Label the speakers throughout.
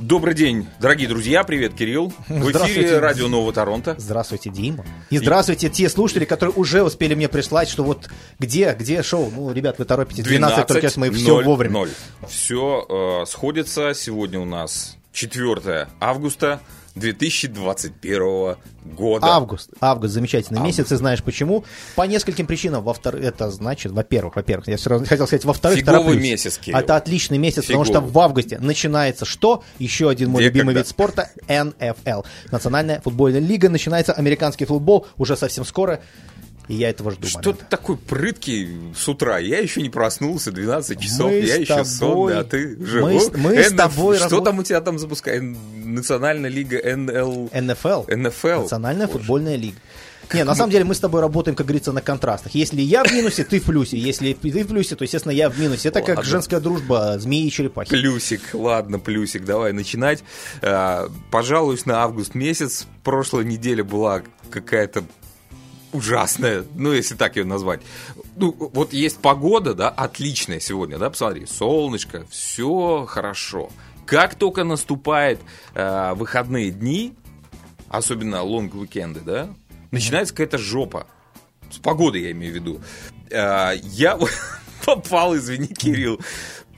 Speaker 1: Добрый день, дорогие друзья. Привет, Кирилл. В эфире радио Нового Торонто.
Speaker 2: Здравствуйте, Дима. И здравствуйте те слушатели, которые уже успели мне прислать, что вот где, где шоу. Ну, ребят, вы торопитесь. 12, 12 только мы все 0, вовремя.
Speaker 1: 0. Все э, сходится. Сегодня у нас 4 августа. 2021 года.
Speaker 2: Август. Август замечательный август. месяц, и знаешь почему? По нескольким причинам. Во-вторых, это значит, во-первых, во-первых, я все равно хотел сказать, во-вторых,
Speaker 1: Фиговый месяц, Кирилл.
Speaker 2: Это отличный месяц, Фиговый. потому что в августе начинается что? Еще один мой Где, любимый когда? вид спорта – НФЛ. Национальная футбольная лига. Начинается американский футбол уже совсем скоро. И я этого жду.
Speaker 1: Что ты такой прыткий с утра? Я еще не проснулся, 12 часов, мы я еще тобой, сонный, а ты живой. Мы,
Speaker 2: мы Н... с тобой
Speaker 1: Что работ... там у тебя там запускает? Национальная лига НЛ...
Speaker 2: НФЛ.
Speaker 1: НФЛ.
Speaker 2: Национальная Боже. футбольная лига. Не, на самом деле мы с тобой работаем, как говорится, на контрастах. Если я в минусе, ты в плюсе. Если ты в плюсе, то, естественно, я в минусе. Это ладно. как женская дружба змеи и черепахи.
Speaker 1: Плюсик, ладно, плюсик, давай начинать. А, пожалуюсь на август месяц. Прошлая неделя была какая-то ужасная, ну, если так ее назвать. Ну, вот есть погода, да, отличная сегодня, да, посмотри, солнышко, все хорошо. Как только наступает э, выходные дни, особенно лонг-уикенды, да, начинается какая-то жопа. С погодой я имею в виду. Э, я попал, извини, Кирилл,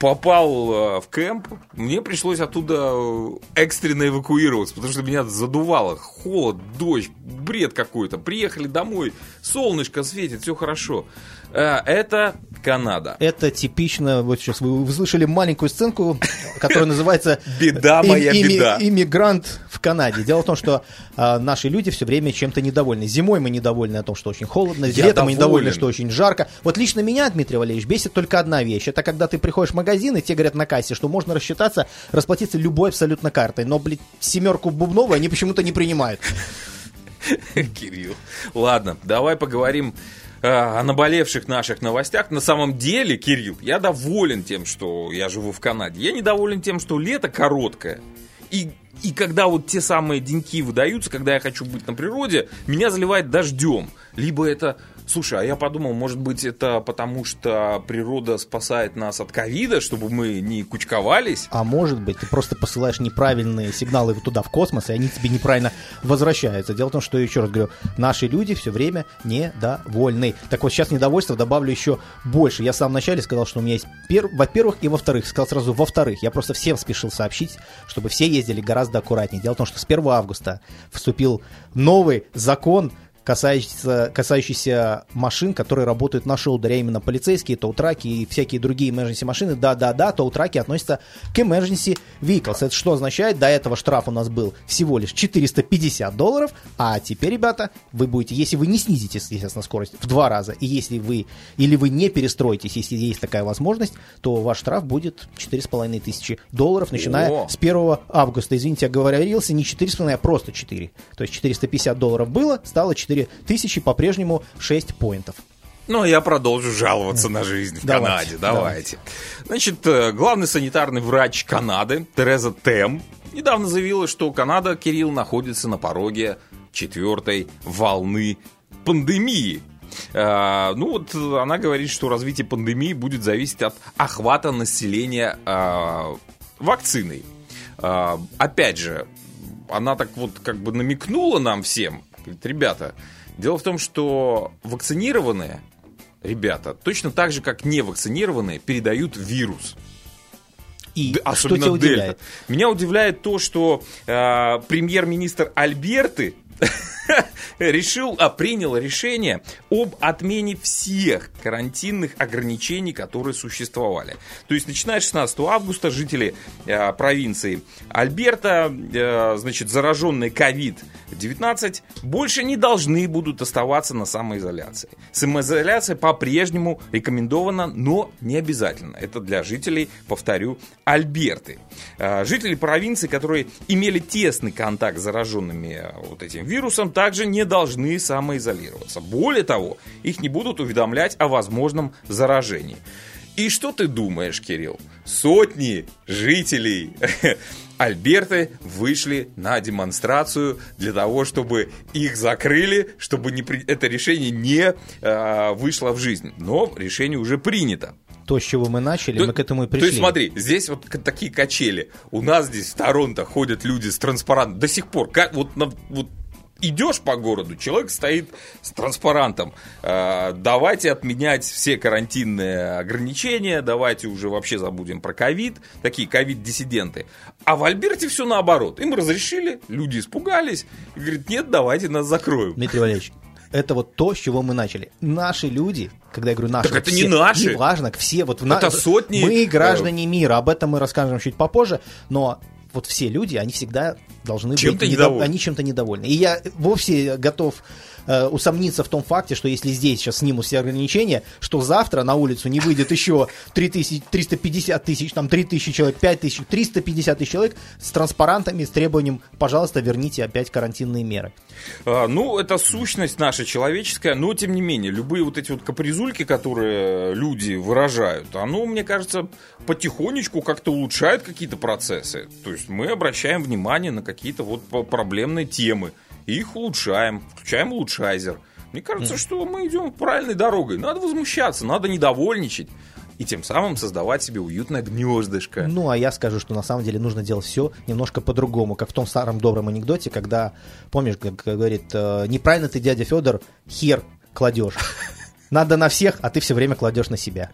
Speaker 1: попал э, в кемп, мне пришлось оттуда э, экстренно эвакуироваться, потому что меня задувало. Холод, дождь, бред какой-то. Приехали домой, солнышко светит, все хорошо. Э, это Канада.
Speaker 2: Это типично, вот сейчас вы услышали маленькую сценку, которая называется
Speaker 1: «Беда моя беда».
Speaker 2: Иммигрант в Канаде. Дело в том, что наши люди все время чем-то недовольны. Зимой мы недовольны о том, что очень холодно, летом мы недовольны, что очень жарко. Вот лично меня, Дмитрий Валерьевич, бесит только одна вещь. Это когда ты приходишь в магазин, и тебе говорят на кассе, что можно рассчитаться, расплатиться любой абсолютно картой. Но, блин, семерку бубновую они почему-то не принимают.
Speaker 1: Кирилл. Ладно, давай поговорим Э, о наболевших наших новостях. На самом деле, Кирилл, я доволен тем, что я живу в Канаде. Я недоволен тем, что лето короткое. И, и когда вот те самые деньки выдаются, когда я хочу быть на природе, меня заливает дождем. Либо это Слушай, а я подумал, может быть, это потому, что природа спасает нас от ковида, чтобы мы не кучковались?
Speaker 2: А может быть, ты просто посылаешь неправильные сигналы туда, в космос, и они тебе неправильно возвращаются. Дело в том, что, еще раз говорю, наши люди все время недовольны. Так вот, сейчас недовольство добавлю еще больше. Я в самом начале сказал, что у меня есть, пер... во-первых, и во-вторых. Сказал сразу во-вторых. Я просто всем спешил сообщить, чтобы все ездили гораздо аккуратнее. Дело в том, что с 1 августа вступил новый закон, касающийся, касающийся машин, которые работают на шоудере, а именно полицейские, тоутраки и всякие другие emergency машины. Да-да-да, тоутраки относятся к emergency vehicles. Это что означает? До этого штраф у нас был всего лишь 450 долларов, а теперь, ребята, вы будете, если вы не снизите, естественно, скорость в два раза, и если вы, или вы не перестроитесь, если есть такая возможность, то ваш штраф будет 4,5 тысячи долларов, начиная О! с 1 августа. Извините, я говорился, не 4,5, а просто 4. То есть 450 долларов было, стало 4 4000 по-прежнему 6 поинтов.
Speaker 1: Ну, я продолжу жаловаться на жизнь в давайте, Канаде. Давайте. давайте. Значит, э, главный санитарный врач Канады Тереза Тем недавно заявила, что Канада, Кирилл, находится на пороге четвертой волны пандемии. А, ну вот она говорит, что развитие пандемии будет зависеть от охвата населения а, вакциной. А, опять же, она так вот как бы намекнула нам всем, Говорит, ребята, дело в том, что вакцинированные ребята, точно так же, как невакцинированные, передают вирус.
Speaker 2: И особенно что тебя дельта. Удивляет?
Speaker 1: Меня удивляет то, что э, премьер-министр Альберты решил, а, принял решение об отмене всех карантинных ограничений, которые существовали. То есть, начиная с 16 августа жители э, провинции Альберта, э, значит, зараженные COVID-19, больше не должны будут оставаться на самоизоляции. Самоизоляция по-прежнему рекомендована, но не обязательно. Это для жителей, повторю, Альберты. Э, жители провинции, которые имели тесный контакт с зараженными э, вот этим вирусом, также не должны самоизолироваться. Более того, их не будут уведомлять о возможном заражении. И что ты думаешь, Кирилл? Сотни жителей Альберты вышли на демонстрацию для того, чтобы их закрыли, чтобы не, это решение не э, вышло в жизнь. Но решение уже принято.
Speaker 2: то, с чего мы начали,
Speaker 1: То-
Speaker 2: мы к этому и
Speaker 1: То
Speaker 2: пришли.
Speaker 1: есть смотри, здесь вот такие качели. У нас здесь в Торонто ходят люди с транспарантом. До сих пор. Как, вот, на- вот идешь по городу, человек стоит с транспарантом. Э, давайте отменять все карантинные ограничения, давайте уже вообще забудем про ковид. Такие ковид-диссиденты. А в Альберте все наоборот. Им разрешили, люди испугались. И говорят, нет, давайте нас закроем.
Speaker 2: Дмитрий Валерьевич, это вот то, с чего мы начали. Наши люди, когда я говорю наши,
Speaker 1: Так это
Speaker 2: все,
Speaker 1: не наши.
Speaker 2: Неважно, все вот в на-
Speaker 1: Это сотни,
Speaker 2: Мы граждане мира, об этом мы расскажем чуть попозже, но вот все люди, они всегда должны
Speaker 1: Чем-то
Speaker 2: быть
Speaker 1: недовольны.
Speaker 2: они чем-то недовольны. И я вовсе готов э, усомниться в том факте, что если здесь сейчас снимут все ограничения, что завтра на улицу не выйдет еще 3000, 350 тысяч, там 3000 человек, 5000, 350 тысяч человек с транспарантами, с требованием, пожалуйста, верните опять карантинные меры.
Speaker 1: А, Ну, это сущность наша человеческая, но тем не менее, любые вот эти вот капризульки, которые люди выражают, оно, мне кажется, потихонечку как-то улучшает какие-то процессы. То есть мы обращаем внимание на какие-то вот проблемные темы, и их улучшаем, включаем улучшайзер. Мне кажется, что мы идем правильной дорогой. Надо возмущаться, надо недовольничать. И тем самым создавать себе уютное гнездышко.
Speaker 2: Ну, а я скажу, что на самом деле нужно делать все немножко по-другому, как в том старом добром анекдоте, когда, помнишь, как говорит, э, неправильно ты, дядя Федор, хер кладешь. Надо на всех, а ты все время кладешь на себя.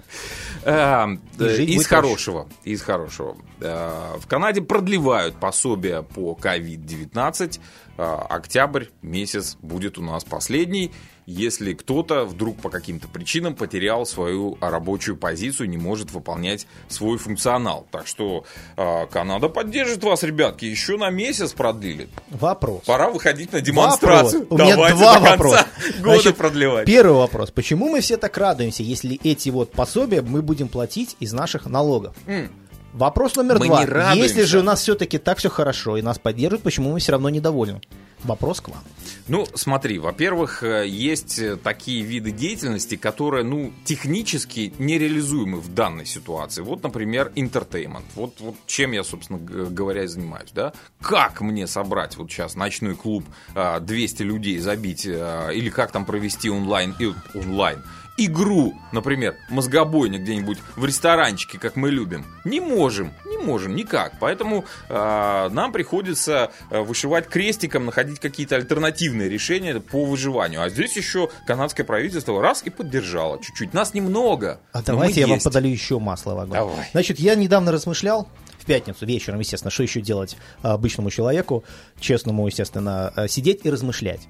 Speaker 2: И
Speaker 1: э, из хорошего, из хорошего. А, В Канаде продлевают пособие по COVID-19. А, Октябрь месяц будет у нас последний. Если кто-то вдруг по каким-то причинам потерял свою рабочую позицию, не может выполнять свой функционал. Так что а, Канада поддержит вас, ребятки. Еще на месяц продлили.
Speaker 2: Вопрос.
Speaker 1: Пора выходить на демонстрацию.
Speaker 2: Вопрос. У меня
Speaker 1: Давайте
Speaker 2: два вопроса.
Speaker 1: года
Speaker 2: Значит,
Speaker 1: продлевать.
Speaker 2: Первый вопрос. Почему мы все так радуемся, если эти вот пособия мы будем платить из наших налогов?
Speaker 1: М.
Speaker 2: Вопрос номер
Speaker 1: Мы
Speaker 2: два. Если же у нас все-таки так все хорошо и нас поддерживают, почему мы все равно недовольны? Вопрос к вам.
Speaker 1: Ну, смотри, во-первых, э, есть э, такие виды деятельности, которые, ну, технически нереализуемы в данной ситуации. Вот, например, entertainment. Вот, вот чем я, собственно говоря, и занимаюсь, да? Как мне собрать вот сейчас ночной клуб, а, 200 людей забить, а, или как там провести онлайн, и- онлайн игру, например, мозгобойня где-нибудь в ресторанчике, как мы любим, не можем, не можем никак. Поэтому а, нам приходится а, вышивать крестиком, находить какие-то альтернативные решения по выживанию. А здесь еще канадское правительство раз и поддержало чуть-чуть. Нас немного.
Speaker 2: А давайте я вам
Speaker 1: есть.
Speaker 2: подолью еще масло в огонь.
Speaker 1: Давай.
Speaker 2: Значит, я недавно размышлял, в пятницу вечером, естественно, что еще делать обычному человеку, честному, естественно, а, сидеть и размышлять.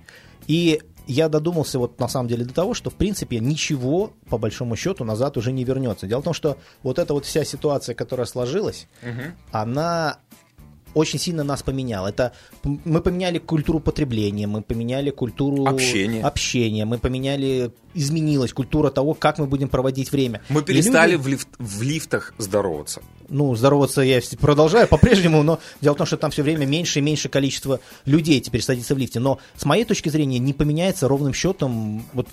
Speaker 2: И я додумался вот на самом деле до того, что в принципе ничего по большому счету назад уже не вернется. Дело в том, что вот эта вот вся ситуация, которая сложилась, она очень сильно нас поменяла. Это мы поменяли культуру потребления, мы поменяли культуру
Speaker 1: Общения.
Speaker 2: общения, мы поменяли, изменилась культура того, как мы будем проводить время.
Speaker 1: Мы перестали
Speaker 2: люди-
Speaker 1: в, лифт- в лифтах здороваться.
Speaker 2: ну, здороваться я продолжаю по-прежнему, но дело в том, что там все время меньше и меньше количество людей теперь садится в лифте. Но с моей точки зрения не поменяется ровным счетом, вот,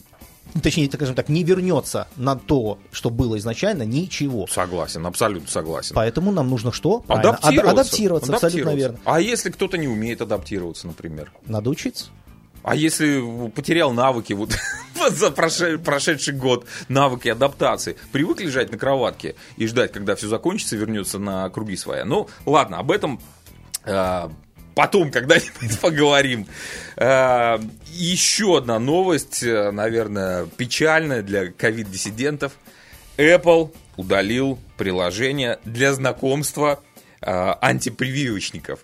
Speaker 2: точнее, так скажем так, не вернется на то, что было изначально, ничего.
Speaker 1: Согласен, абсолютно согласен.
Speaker 2: Поэтому нам нужно что? Правильно, ад-
Speaker 1: Адаптироваться.
Speaker 2: адаптироваться, абсолютно верно.
Speaker 1: А если кто-то не умеет адаптироваться, например?
Speaker 2: Надо учиться.
Speaker 1: А если потерял навыки вот за проше- прошедший год, навыки адаптации, привык лежать на кроватке и ждать, когда все закончится, вернется на круги своя. Ну, ладно, об этом э, потом когда-нибудь поговорим. Э, еще одна новость, э, наверное, печальная для ковид-диссидентов. Apple удалил приложение для знакомства э, антипрививочников.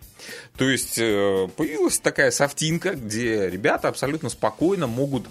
Speaker 1: То есть появилась такая софтинка, где ребята абсолютно спокойно могут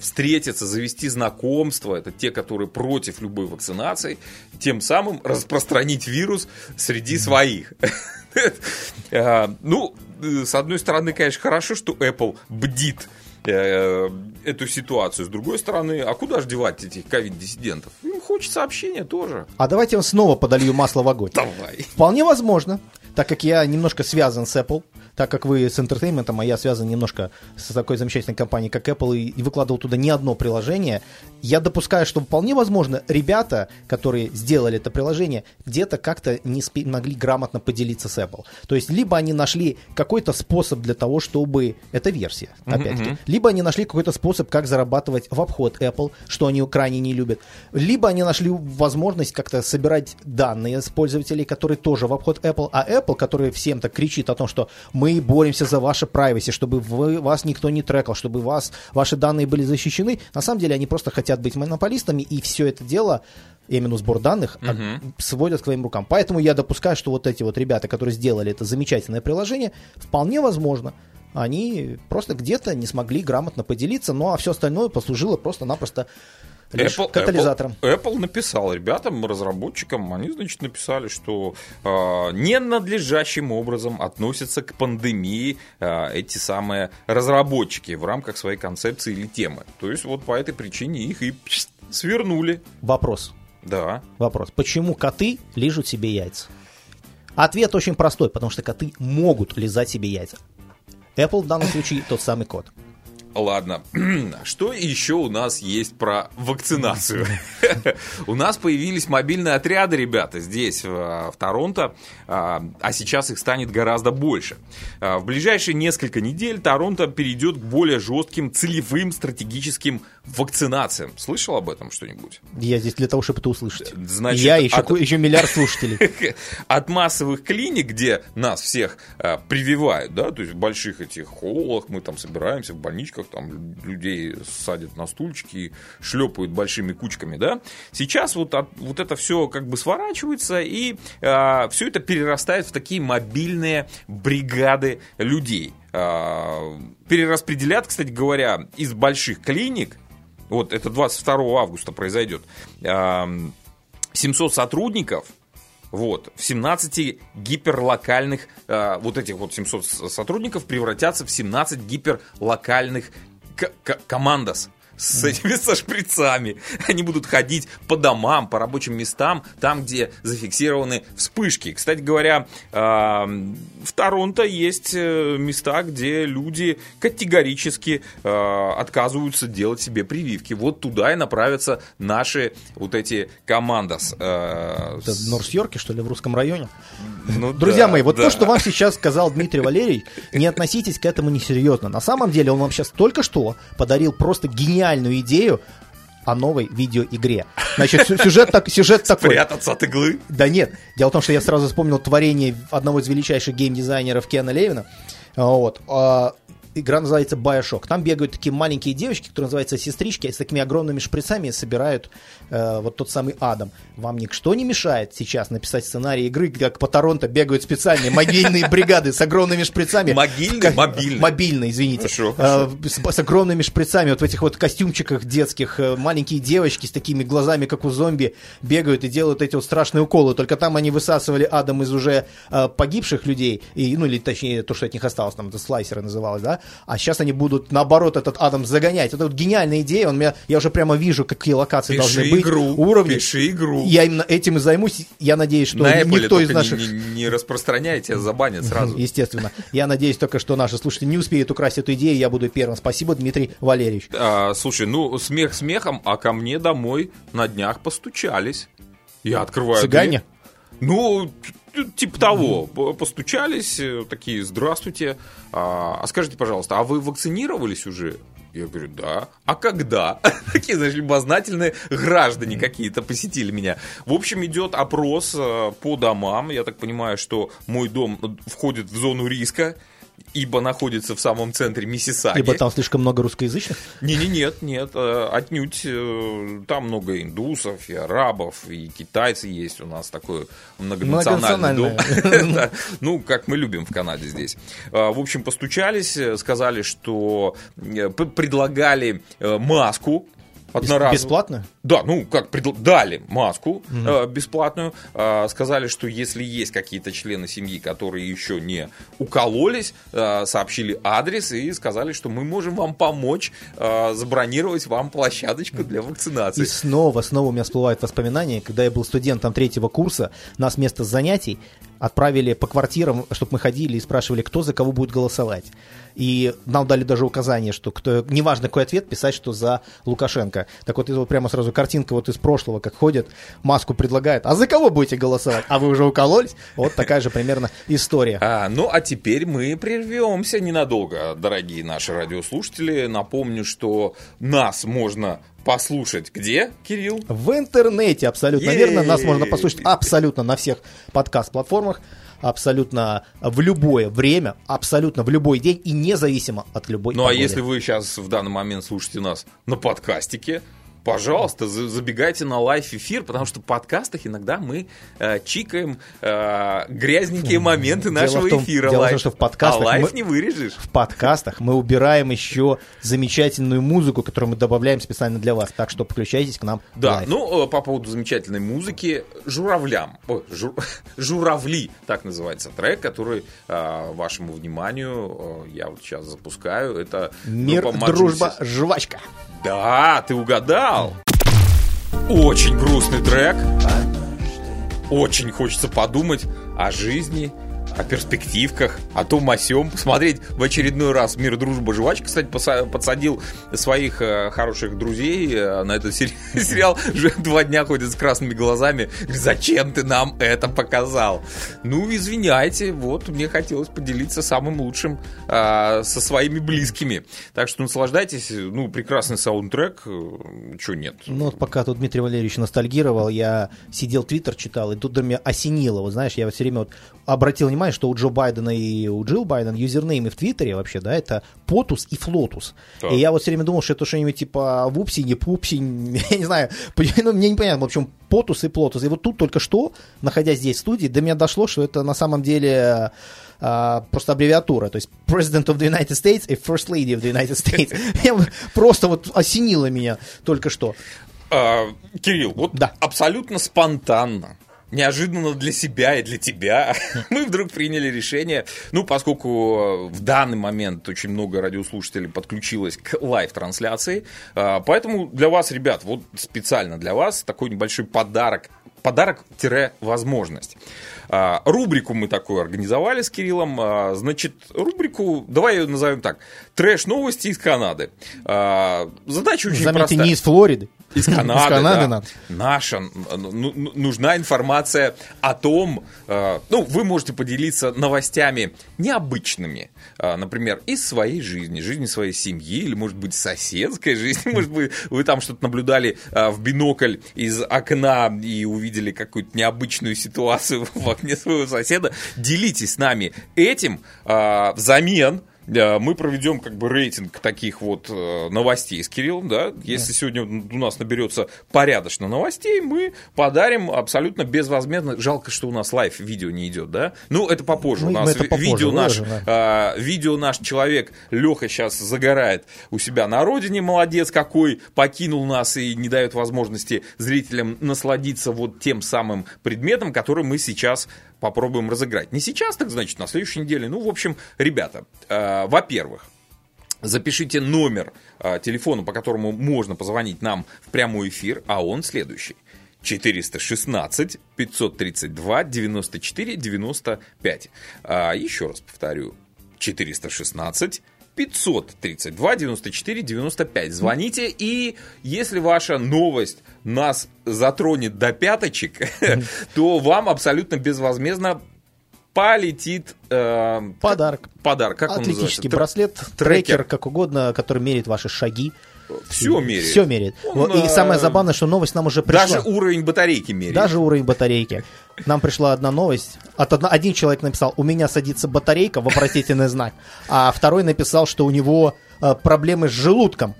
Speaker 1: встретиться, завести знакомство. Это те, которые против любой вакцинации, тем самым распространить вирус среди своих. А, Ну, э, с одной стороны, конечно, хорошо, что Apple бдит э, эту ситуацию. С другой стороны, а куда же девать этих ковид-диссидентов? Им хочется общения тоже.
Speaker 2: А давайте я снова подолью масло в огонь.
Speaker 1: Давай.
Speaker 2: Вполне возможно, так как я немножко связан с Apple, так как вы с интертейментом, а я связан немножко с такой замечательной компанией, как Apple, и, и выкладывал туда не одно приложение, я допускаю, что вполне возможно, ребята, которые сделали это приложение, где-то как-то не спи- могли грамотно поделиться с Apple. То есть, либо они нашли какой-то способ для того, чтобы... Это версия, опять-таки. Либо они нашли какой-то способ, как зарабатывать в обход Apple, что они крайне не любят. Либо они нашли возможность как-то собирать данные с пользователей, которые тоже в обход Apple, а Apple, который всем так кричит о том, что мы боремся за ваше privacy, чтобы вы, вас никто не трекал, чтобы вас, ваши данные были защищены, на самом деле они просто хотят быть монополистами, и все это дело, именно сбор данных, от- сводят к своим рукам. Поэтому я допускаю, что вот эти вот ребята, которые сделали это замечательное приложение, вполне возможно, они просто где-то не смогли грамотно поделиться, ну а все остальное послужило просто-напросто лишь
Speaker 1: Apple,
Speaker 2: катализатором.
Speaker 1: Apple, Apple написал ребятам, разработчикам, они, значит, написали, что э, ненадлежащим образом относятся к пандемии э, эти самые разработчики в рамках своей концепции или темы. То есть вот по этой причине их и свернули.
Speaker 2: Вопрос.
Speaker 1: Да.
Speaker 2: Вопрос. Почему коты лижут себе яйца? Ответ очень простой, потому что коты могут лизать себе яйца. Apple в данном случае тот самый кот.
Speaker 1: Ладно, что еще у нас есть про вакцинацию? У нас появились мобильные отряды, ребята, здесь, в, Торонто, а а сейчас их станет гораздо больше. А, В ближайшие несколько недель Торонто перейдет к более жестким целевым стратегическим вакцинациям. Слышал об этом что-нибудь?
Speaker 2: Я здесь для того, чтобы это услышать.
Speaker 1: Значит,
Speaker 2: Я еще,
Speaker 1: от-
Speaker 2: еще миллиард слушателей.
Speaker 1: от массовых клиник, где нас всех э, прививают, да, то есть в больших этих холлах мы там собираемся, в больничках там людей садят на стульчики шлепают большими кучками, да. Сейчас вот, от- вот это все как бы сворачивается, и все это перерастает в такие мобильные бригады людей. А, перераспределят, кстати говоря, из больших клиник, вот это 22 августа произойдет, а, 700 сотрудников вот, в 17 гиперлокальных, э, вот этих вот 700 с- сотрудников превратятся в 17 гиперлокальных командос с этими со шприцами. Они будут ходить по домам, по рабочим местам, там, где зафиксированы вспышки. Кстати говоря, э, в Торонто есть э, места, где люди категорически э, отказываются делать себе прививки. Вот туда и направятся наши вот эти командос. э,
Speaker 2: Это в Норс-Йорке, что ли, в русском районе?
Speaker 1: Ну
Speaker 2: Друзья
Speaker 1: да,
Speaker 2: мои, вот
Speaker 1: да.
Speaker 2: то, что вам сейчас сказал Дмитрий Валерьевич, не относитесь к этому несерьезно. На самом деле он вам сейчас только что подарил просто гениальную идею о новой видеоигре. Значит, сю- сюжет, так, сюжет такой.
Speaker 1: Прятаться от иглы.
Speaker 2: Да нет. Дело в том, что я сразу вспомнил творение одного из величайших геймдизайнеров Кена Левина. Вот. Игра называется Bioshock. Там бегают такие маленькие девочки, которые называются сестрички, с такими огромными шприцами собирают э, вот тот самый Адам. Вам ничто не мешает сейчас написать сценарий игры, как по Торонто бегают специальные могильные бригады с огромными шприцами.
Speaker 1: Могильный?
Speaker 2: Ка-
Speaker 1: Мобильный.
Speaker 2: Мобильный, извините. Э, с, с огромными шприцами, вот в этих вот костюмчиках детских, э, маленькие девочки с такими глазами, как у зомби, бегают и делают эти вот страшные уколы. Только там они высасывали Адам из уже э, погибших людей, и, ну или точнее то, что от них осталось, там это слайсеры называлось, да, а сейчас они будут наоборот этот Адам загонять. Это вот гениальная идея, он меня, я уже прямо вижу, какие локации
Speaker 1: Пиши
Speaker 2: должны быть,
Speaker 1: игру,
Speaker 2: уровни.
Speaker 1: пиши игру.
Speaker 2: Я именно этим и займусь. Я надеюсь, что
Speaker 1: На Apple
Speaker 2: никто из наших...
Speaker 1: не, не- не распространяйте, забанят сразу.
Speaker 2: Естественно. Я надеюсь только, что наши слушатели не успеют украсть эту идею, я буду первым. Спасибо, Дмитрий Валерьевич.
Speaker 1: А, слушай, ну смех смехом, а ко мне домой на днях постучались. Я открываю
Speaker 2: Цыгане?
Speaker 1: дверь. Ну, типа того. Постучались, э, такие, здравствуйте. А, а скажите, пожалуйста, а вы вакцинировались уже? Я говорю, да. А когда? Такие, знаешь, любознательные граждане какие-то посетили меня. В общем, идет опрос э, по домам. Я так понимаю, что мой дом э, входит в зону риска, ибо находится в самом центре Миссисаги.
Speaker 2: Либо там слишком много русскоязычных.
Speaker 1: Не, не, нет, нет, э, отнюдь э, там много индусов и арабов и китайцы есть у нас такой многонациональный дом. Ну, как мы любим в Канаде здесь. А, В общем, постучались, э, сказали, что предлагали маску одноразовую.
Speaker 2: Бесплатно?
Speaker 1: Да, ну как предл- дали маску э, бесплатную, э, сказали, что если есть какие-то члены семьи, которые еще не укололись, э, сообщили адрес и сказали, что мы можем вам помочь э, забронировать вам площадочку для вакцинации.
Speaker 2: И снова, снова у меня всплывают воспоминания, когда я был студентом третьего курса, нас вместо занятий отправили по квартирам, чтобы мы ходили и спрашивали, кто за кого будет голосовать. И нам дали даже указание, что кто, неважно какой ответ, писать, что за Лукашенко. Так вот, это вот прямо сразу картинка вот из прошлого, как ходят, маску предлагают. А за кого будете голосовать? А вы уже укололись? Вот такая же примерно история.
Speaker 1: А, ну, а теперь мы прервемся ненадолго, дорогие наши радиослушатели. Напомню, что нас можно послушать где, Кирилл?
Speaker 2: В интернете абсолютно
Speaker 1: Ей!
Speaker 2: верно. Нас можно послушать абсолютно на всех подкаст-платформах, абсолютно в любое время, абсолютно в любой день и независимо от любой
Speaker 1: Ну, а
Speaker 2: погоды.
Speaker 1: если вы сейчас в данный момент слушаете нас на подкастике, пожалуйста, за- забегайте на live-эфир, потому что в подкастах иногда мы э, чикаем э, грязненькие моменты
Speaker 2: Дело
Speaker 1: нашего
Speaker 2: в том-
Speaker 1: эфира.
Speaker 2: дело в том, что в подкастах
Speaker 1: а live
Speaker 2: мы-
Speaker 1: не вырежешь.
Speaker 2: в подкастах мы убираем еще замечательную музыку, которую мы добавляем специально для вас. Так что подключайтесь к нам.
Speaker 1: Да,
Speaker 2: live.
Speaker 1: ну, э, по поводу замечательной музыки, «Журавлям», ой, жу- «Журавли», так называется трек, который э, вашему вниманию э, я вот сейчас запускаю. Это
Speaker 2: Мир, дружба, жвачка.
Speaker 1: Да, ты угадал. Очень грустный трек. Очень хочется подумать о жизни, о перспективках, о том, о сём. Посмотреть в очередной раз «Мир, дружба, жвачка». Кстати, подсадил своих э, хороших друзей э, на этот сери- сериал. Уже два дня ходят с красными глазами. Зачем ты нам это показал? Ну, извиняйте, вот мне хотелось поделиться самым лучшим э, со своими близкими. Так что наслаждайтесь. Ну, прекрасный саундтрек. Чего нет?
Speaker 2: Ну, вот пока тут Дмитрий Валерьевич ностальгировал, я сидел, твиттер читал, и тут до меня осенило. Вот знаешь, я все время вот обратил внимание, что у Джо Байдена и у Джилл Байден юзернеймы в Твиттере вообще, да, это POTUS и FLOTUS.
Speaker 1: Так.
Speaker 2: И я вот все время думал, что это что-нибудь типа Вупсень и Пупсень, я не знаю, ну, мне непонятно, в общем, POTUS и FLOTUS. И вот тут только что, находясь здесь в студии, до меня дошло, что это на самом деле а, просто аббревиатура, то есть President of the United States и First Lady of the United States. Просто вот осенило меня только что.
Speaker 1: А, Кирилл, вот
Speaker 2: Да.
Speaker 1: абсолютно спонтанно, неожиданно для себя и для тебя, мы вдруг приняли решение, ну, поскольку в данный момент очень много радиослушателей подключилось к live-трансляции, а, поэтому для вас, ребят, вот специально для вас такой небольшой подарок, подарок-возможность. А, Рубрику мы такую организовали с Кириллом. Значит, рубрику, давай ее назовем так, трэш-новости из Канады. Задача очень
Speaker 2: Заметьте,
Speaker 1: простая.
Speaker 2: не из Флориды.
Speaker 1: Из Канады,
Speaker 2: Из Канады
Speaker 1: да. Наша, ну, ну, нужна информация о том, э, ну, вы можете поделиться новостями необычными, э, например, из своей жизни, жизни своей семьи, или, может быть, соседской жизни, может быть, вы там что-то наблюдали э, в бинокль из окна и увидели какую-то необычную ситуацию в окне своего соседа. Делитесь с нами этим взамен мы проведем как бы рейтинг таких вот э, новостей с Кириллом, да. Если сегодня у нас наберется порядочно новостей, мы подарим абсолютно безвозмездно. Жалко, что у нас live видео не идет, да. Ну, это попозже.
Speaker 2: Мы-
Speaker 1: у нас
Speaker 2: попозже
Speaker 1: видео наш,
Speaker 2: выложим,
Speaker 1: а, видео наш человек Леха сейчас загорает у себя на родине, молодец какой, покинул нас и не дает возможности зрителям насладиться вот тем самым предметом, который мы сейчас попробуем разыграть. Не сейчас, так значит, на следующей неделе. Ну, в общем, ребята, э, во-первых, Запишите номер э, телефона, по которому можно позвонить нам в прямой эфир, а он следующий. 416 532 94 95. А, еще раз повторю. 416 532 94 95. Звоните, и если ваша новость нас затронет до пяточек, то вам абсолютно безвозмездно полетит э,
Speaker 2: Подарок.
Speaker 1: подарок. Как он
Speaker 2: Атлетический
Speaker 1: называется?
Speaker 2: браслет,
Speaker 1: Трекер.
Speaker 2: трекер, как угодно, который меряет ваши шаги.
Speaker 1: Все меряет.
Speaker 2: Все меряет.
Speaker 1: Он,
Speaker 2: и самое забавное, что новость нам уже пришла.
Speaker 1: Даже уровень батарейки меряет.
Speaker 2: Даже уровень батарейки. Нам пришла одна новость. От одна- один человек написал, у меня садится батарейка, вопросительный знак. А второй написал, что у него э, проблемы с желудком.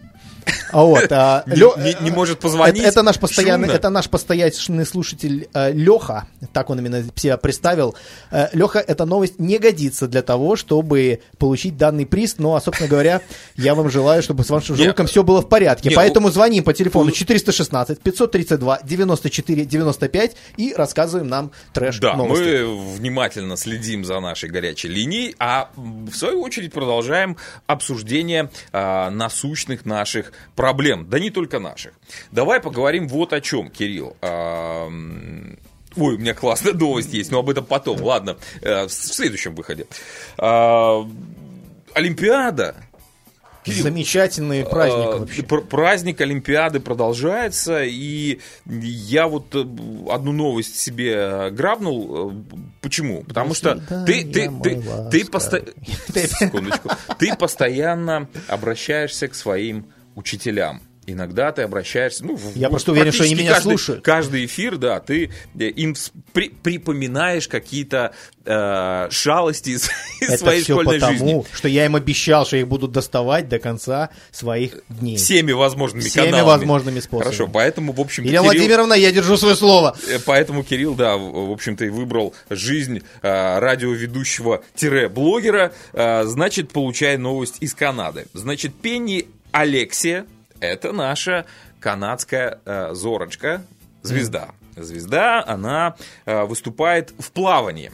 Speaker 2: А вот, а,
Speaker 1: Не-
Speaker 2: Лё-
Speaker 1: не- не может позвонить.
Speaker 2: Это, это наш постоянный,
Speaker 1: Шумно.
Speaker 2: это наш постоянный слушатель э, Леха, так он именно себя представил. Э, Леха, эта новость не годится для того, чтобы получить данный приз. Ну, а, собственно говоря, я вам желаю, чтобы с вашим
Speaker 1: Не,
Speaker 2: желудком все было в порядке.
Speaker 1: не,
Speaker 2: Поэтому звоним по телефону
Speaker 1: у-
Speaker 2: 416 532 94 95 и рассказываем нам трэш
Speaker 1: Да,
Speaker 2: новости.
Speaker 1: мы внимательно следим за нашей горячей линией, а в свою очередь продолжаем обсуждение а, насущных наших проблем. Да не только наших. Давай поговорим вот о чем, Кирилл. А, Ой, у меня классная новость есть, но об этом потом. Ладно, э, в следующем выходе. А, Олимпиада Кирилл,
Speaker 2: Замечательный праздник
Speaker 1: Э,
Speaker 2: вообще.
Speaker 1: пр- Праздник Олимпиады продолжается, и я вот э, одну новость себе грабнул. Э, Почему? Потому что ты, ты, ты, ты,
Speaker 2: ласковый.
Speaker 1: посто- Секундочку. ты постоянно обращаешься к своим учителям. Иногда ты обращаешься, ну,
Speaker 2: Я
Speaker 1: в-
Speaker 2: просто уверен, что они меня
Speaker 1: каждый,
Speaker 2: слушают.
Speaker 1: Каждый эфир, да, ты э, им при- припоминаешь какие-то э, шалости из, из
Speaker 2: Это
Speaker 1: своей
Speaker 2: все
Speaker 1: школьной
Speaker 2: потому,
Speaker 1: жизни.
Speaker 2: что я им обещал, что их будут доставать до конца своих дней.
Speaker 1: Всеми возможными
Speaker 2: Всеми
Speaker 1: каналами.
Speaker 2: возможными способами.
Speaker 1: Хорошо, поэтому, в общем
Speaker 2: Ирина Владимировна, я держу свое слово.
Speaker 1: Э, Поэтому Кирилл, да, в в общем-то, и выбрал жизнь э, радиоведущего-блогера. Э, значит, получай новость из Канады. Значит, Пенни Алексия, это наша канадская э, зорочка, звезда. Звезда, она э, выступает в плавании.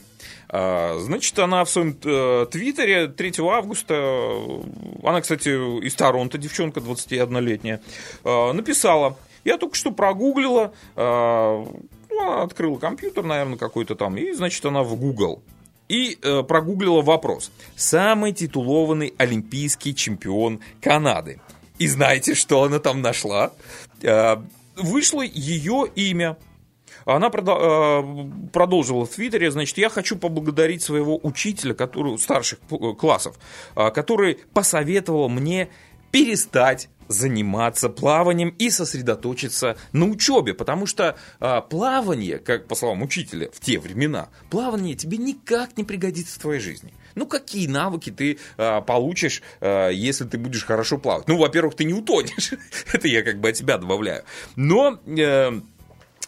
Speaker 1: Э, Значит, она в своем э, твиттере 3 августа, э, она, кстати, из Торонто, девчонка 21-летняя, э, написала, я только что прогуглила, ну, она открыла компьютер, наверное, какой-то там, и, значит, она в Google. И э, прогуглила вопрос. Самый титулованный олимпийский чемпион Канады. И знаете, что она там нашла? Э, вышло ее имя. Она э, продолжила в Твиттере, значит, я хочу поблагодарить своего учителя, который, старших э, классов, который посоветовал мне перестать заниматься плаванием и сосредоточиться на учебе, потому что э, плавание, как по словам учителя в те времена, плавание тебе никак не пригодится в твоей жизни. Ну, какие навыки ты э, получишь, э, если ты будешь хорошо плавать? Ну, во-первых, ты не утонешь. Это я как бы от себя добавляю. Но... э,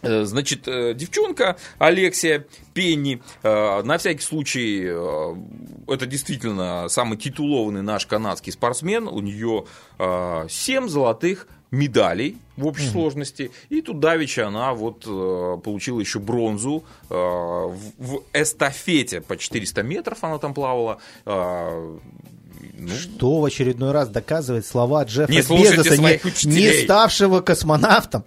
Speaker 1: Э, Значит, э, девчонка Алексия Пенни, э, на всякий случай, это действительно самый титулованный наш канадский спортсмен, у нее 7 золотых медалей в общей сложности, и тут давеча она вот э, получила еще бронзу э, в в эстафете по 400 метров она там плавала, Э, ну,
Speaker 2: Что в очередной раз доказывает слова Джеффа
Speaker 1: Не
Speaker 2: Безоса, не,
Speaker 1: учителей.
Speaker 2: не ставшего космонавтом,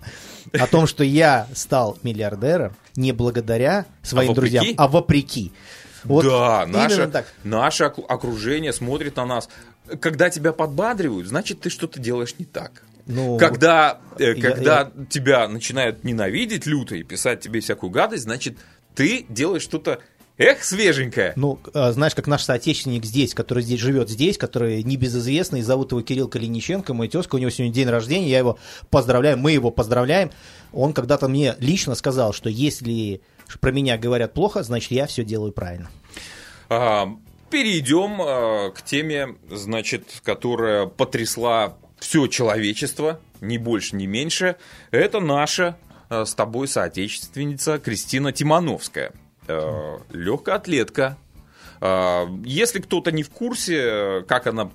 Speaker 2: о том, что я стал миллиардером не благодаря своим
Speaker 1: А
Speaker 2: друзьям, а вопреки. Вот
Speaker 1: да, наше,
Speaker 2: так.
Speaker 1: наше окружение смотрит на нас. Когда тебя подбадривают, значит, ты что-то делаешь не так.
Speaker 2: Ну,
Speaker 1: когда э,
Speaker 2: я-
Speaker 1: когда тебя начинают ненавидеть люто и писать тебе всякую гадость, значит, ты делаешь что-то, эх, свеженькое.
Speaker 2: Ну, э, знаешь, как наш соотечественник здесь, который здесь живет здесь, который небезызвестный, зовут его Кирилл Калиниченко, мой тезка, у него сегодня день рождения, я его поздравляю, мы его поздравляем. Он когда-то мне лично сказал, что если про меня говорят плохо, значит, я все делаю правильно.
Speaker 1: А, перейдем а, к теме, значит, которая потрясла все человечество, ни больше, ни меньше. Это наша а, с тобой соотечественница Кристина Тимановская. А, легкоатлетка. А, если кто-то не в курсе, э, как она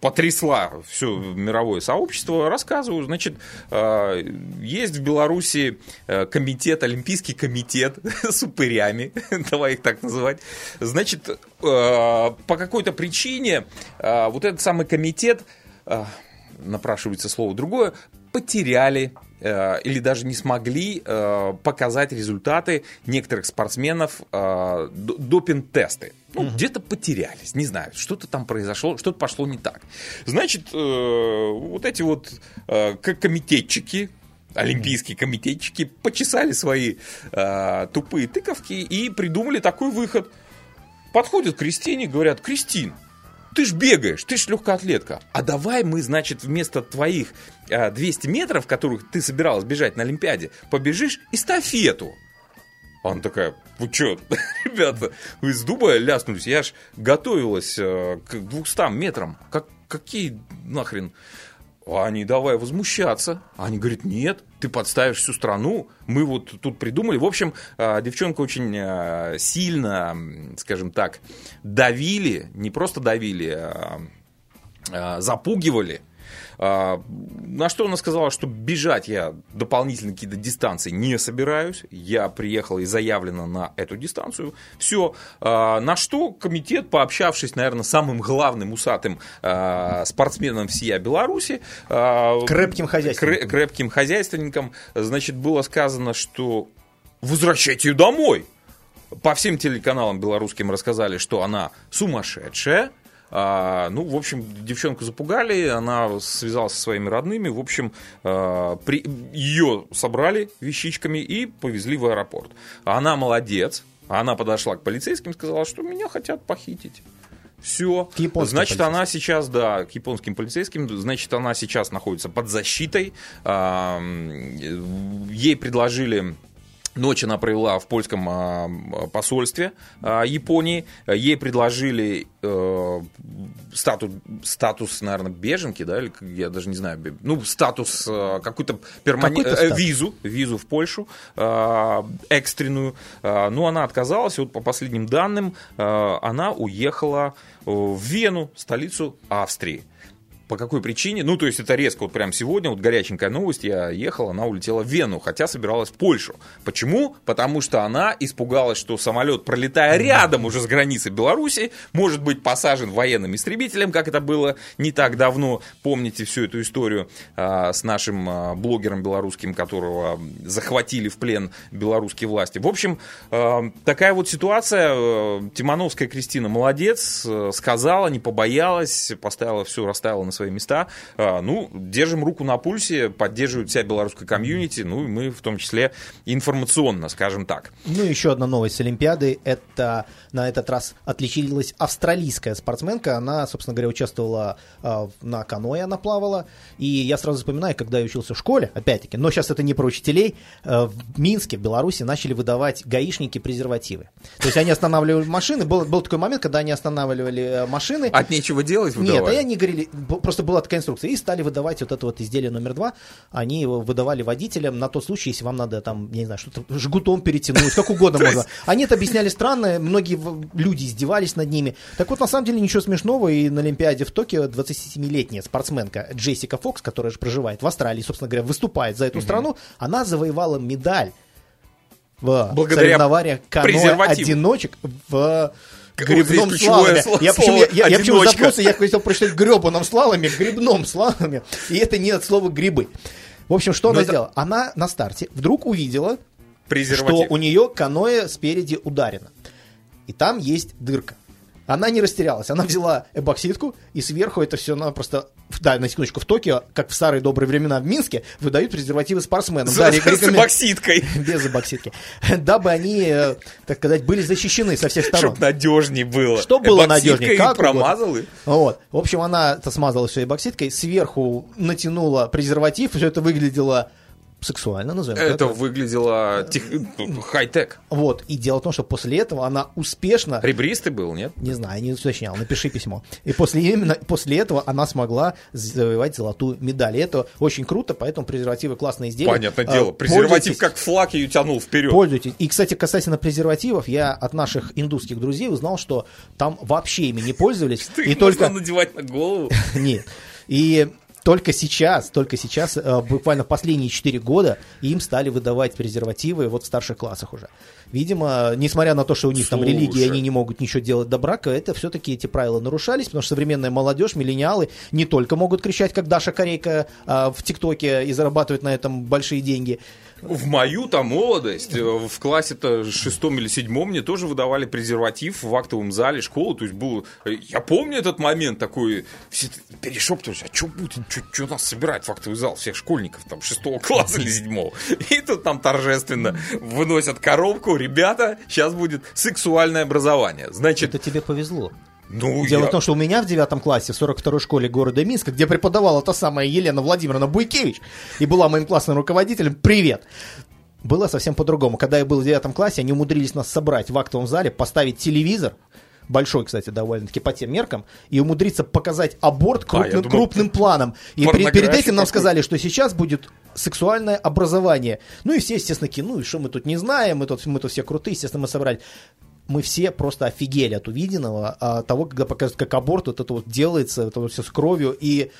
Speaker 1: потрясла все мировое сообщество, рассказываю. Значит, э, есть в Беларуси э, комитет, Олимпийский комитет с упырями, давай их так называть. Значит, э, по какой-то причине э, вот этот самый комитет, э, напрашивается слово другое, потеряли э, или даже не смогли э, показать результаты некоторых спортсменов э, допинг-тесты. Ну, где-то потерялись, не знаю, что-то там произошло, что-то пошло не так. Значит, э, вот эти вот э, комитетчики, олимпийские комитетчики, почесали свои э, тупые тыковки и придумали такой выход. Подходят к Кристине, говорят, Кристин, ты ж бегаешь, ты ж легкоатлетка. А давай мы, значит, вместо твоих э, 200 метров, которых ты собиралась бежать на Олимпиаде, побежишь эстафету. А Она такая, вы что, ребята, вы с дуба ляснулись? Я ж готовилась э, к 200 метрам. Как, какие нахрен? А они давай возмущаться. Они говорят, нет, ты подставишь всю страну. Мы вот тут придумали. В общем, а, девчонка очень а, сильно, скажем так, давили, не просто давили, а запугивали на что она сказала, что бежать я дополнительно какие-то дистанции не собираюсь. Я приехал и заявлено на эту дистанцию. Все. А, на что комитет, пообщавшись, наверное, самым главным усатым а, спортсменом всея Беларуси,
Speaker 2: крепким хозяйственником.
Speaker 1: крепким хозяйственником, значит, было сказано, что возвращайте ее домой. По всем телеканалам белорусским рассказали, что она сумасшедшая, а, ну, в общем, девчонку запугали, она связалась со своими родными, в общем, а, при, ее собрали вещичками и повезли в аэропорт. Она молодец, она подошла к полицейским и сказала, что меня хотят похитить. Все. Значит, она сейчас, да, к японским полицейским, значит, она сейчас находится под защитой. А, ей предложили Ночь она провела в польском а, посольстве а, Японии. Ей предложили э, статус, статус, наверное, беженки, да, или я даже не знаю, ну, статус э, какую-то перманентную э, визу, визу в Польшу э, экстренную. Ну, она отказалась, и вот по последним данным она уехала в Вену, столицу Австрии. По какой причине? Ну, то есть это резко, вот прям сегодня, вот горяченькая новость, я ехал, она улетела в Вену, хотя собиралась в Польшу. Почему? Потому что она испугалась, что самолет, пролетая рядом уже с границей Беларуси, может быть посажен военным истребителем, как это было не так давно. Помните всю эту историю а, с нашим а, блогером белорусским, которого захватили в плен белорусские власти. В общем, а, такая вот ситуация. А, Тимановская Кристина молодец, а, сказала, не побоялась, поставила все, расставила на свои места. А, ну, держим руку на пульсе, поддерживают вся белорусская комьюнити, ну и мы в том числе информационно, скажем так.
Speaker 2: Ну, еще одна новость с Олимпиады. Это на этот раз отличилась австралийская спортсменка. Она, собственно говоря, участвовала э, на каноэ, она плавала. И я сразу вспоминаю, когда я учился в школе, опять-таки, но сейчас это не про учителей, э, в Минске, в Беларуси начали выдавать гаишники презервативы. То есть они останавливали машины. Был, был такой момент, когда они останавливали э, машины.
Speaker 1: От нечего делать выдавали?
Speaker 2: Нет, и они говорили, просто была такая инструкция. И стали выдавать вот это вот изделие номер два. Они его выдавали водителям на тот случай, если вам надо там, я не знаю, что-то жгутом перетянуть, как угодно можно. Они это объясняли странно, многие люди издевались над ними. Так вот, на самом деле, ничего смешного. И на Олимпиаде в Токио 27-летняя спортсменка Джессика Фокс, которая же проживает в Австралии, собственно говоря, выступает за эту страну, она завоевала медаль в
Speaker 1: Благодаря
Speaker 2: соревнованиях каноэ-одиночек в грибном слаломе. Я почему, я, я, я почему запнулся, я хотел прочитать гребаном слаломе, грибном слаломе, и это не от слова грибы. В общем, что Но она это... сделала? Она на старте вдруг увидела, что у нее каноэ спереди ударено. И там есть дырка. Она не растерялась. Она взяла эбоксидку, и сверху это все она просто да, на секундочку, в Токио, как в старые добрые времена в Минске, выдают презервативы спортсменам.
Speaker 1: Да, с, с эбоксидкой.
Speaker 2: Без эбоксидки. Дабы они, э, так сказать, были защищены со всех сторон.
Speaker 1: Чтобы надежнее было.
Speaker 2: Что было надежнее?
Speaker 1: Как промазал.
Speaker 2: Вот. В общем, она это смазала все эбоксидкой, сверху натянула презерватив, все это выглядело сексуально, назовем
Speaker 1: Это так. выглядело тех... хай-тек.
Speaker 2: Вот, и дело в том, что после этого она успешно...
Speaker 1: Ребристый был, нет?
Speaker 2: Не знаю, не уточнял, напиши письмо. И после, именно после этого она смогла завоевать золотую медаль. И это очень круто, поэтому презервативы классные изделия.
Speaker 1: Понятное а, дело, презерватив как флаг ее тянул вперед.
Speaker 2: Пользуйтесь. И, кстати, касательно презервативов, я от наших индусских друзей узнал, что там вообще ими не пользовались.
Speaker 1: И только... надевать на голову?
Speaker 2: Нет. И только сейчас, только сейчас, э, буквально последние 4 года, им стали выдавать презервативы вот в старших классах уже. Видимо, несмотря на то, что у них Слушай. там религия, они не могут ничего делать до брака, это все-таки эти правила нарушались, потому что современная молодежь, миллениалы не только могут кричать, как Даша Корейка а, в ТикТоке и зарабатывать на этом большие деньги,
Speaker 1: в мою там молодость, э, в классе-то шестом или седьмом мне тоже выдавали презерватив в актовом зале школы. То есть был... Э, я помню этот момент такой, все перешептывались, а что будет, что нас собирать в актовый зал всех школьников там шестого класса или седьмого? И тут там торжественно выносят коробку, ребята, сейчас будет сексуальное образование. Значит...
Speaker 2: Это тебе повезло. Ну, Дело я... в том, что у меня в девятом классе в 42-й школе города Минска, где преподавала та самая Елена Владимировна Буйкевич и была моим классным руководителем, привет, было совсем по-другому. Когда я был в девятом классе, они умудрились нас собрать в актовом зале, поставить телевизор, большой, кстати, довольно-таки по тем меркам, и умудриться показать аборт
Speaker 1: А,
Speaker 2: крупным,
Speaker 1: думал,
Speaker 2: крупным планом. И перед, перед этим нам сказали, что сейчас будет сексуальное образование. Ну и все, естественно, такие, ну и что мы тут не знаем, мы тут, мы тут все крутые, естественно, мы собрали. Мы все просто офигели от увиденного, от того, когда показывают, как аборт вот это вот делается, это вот все с кровью, и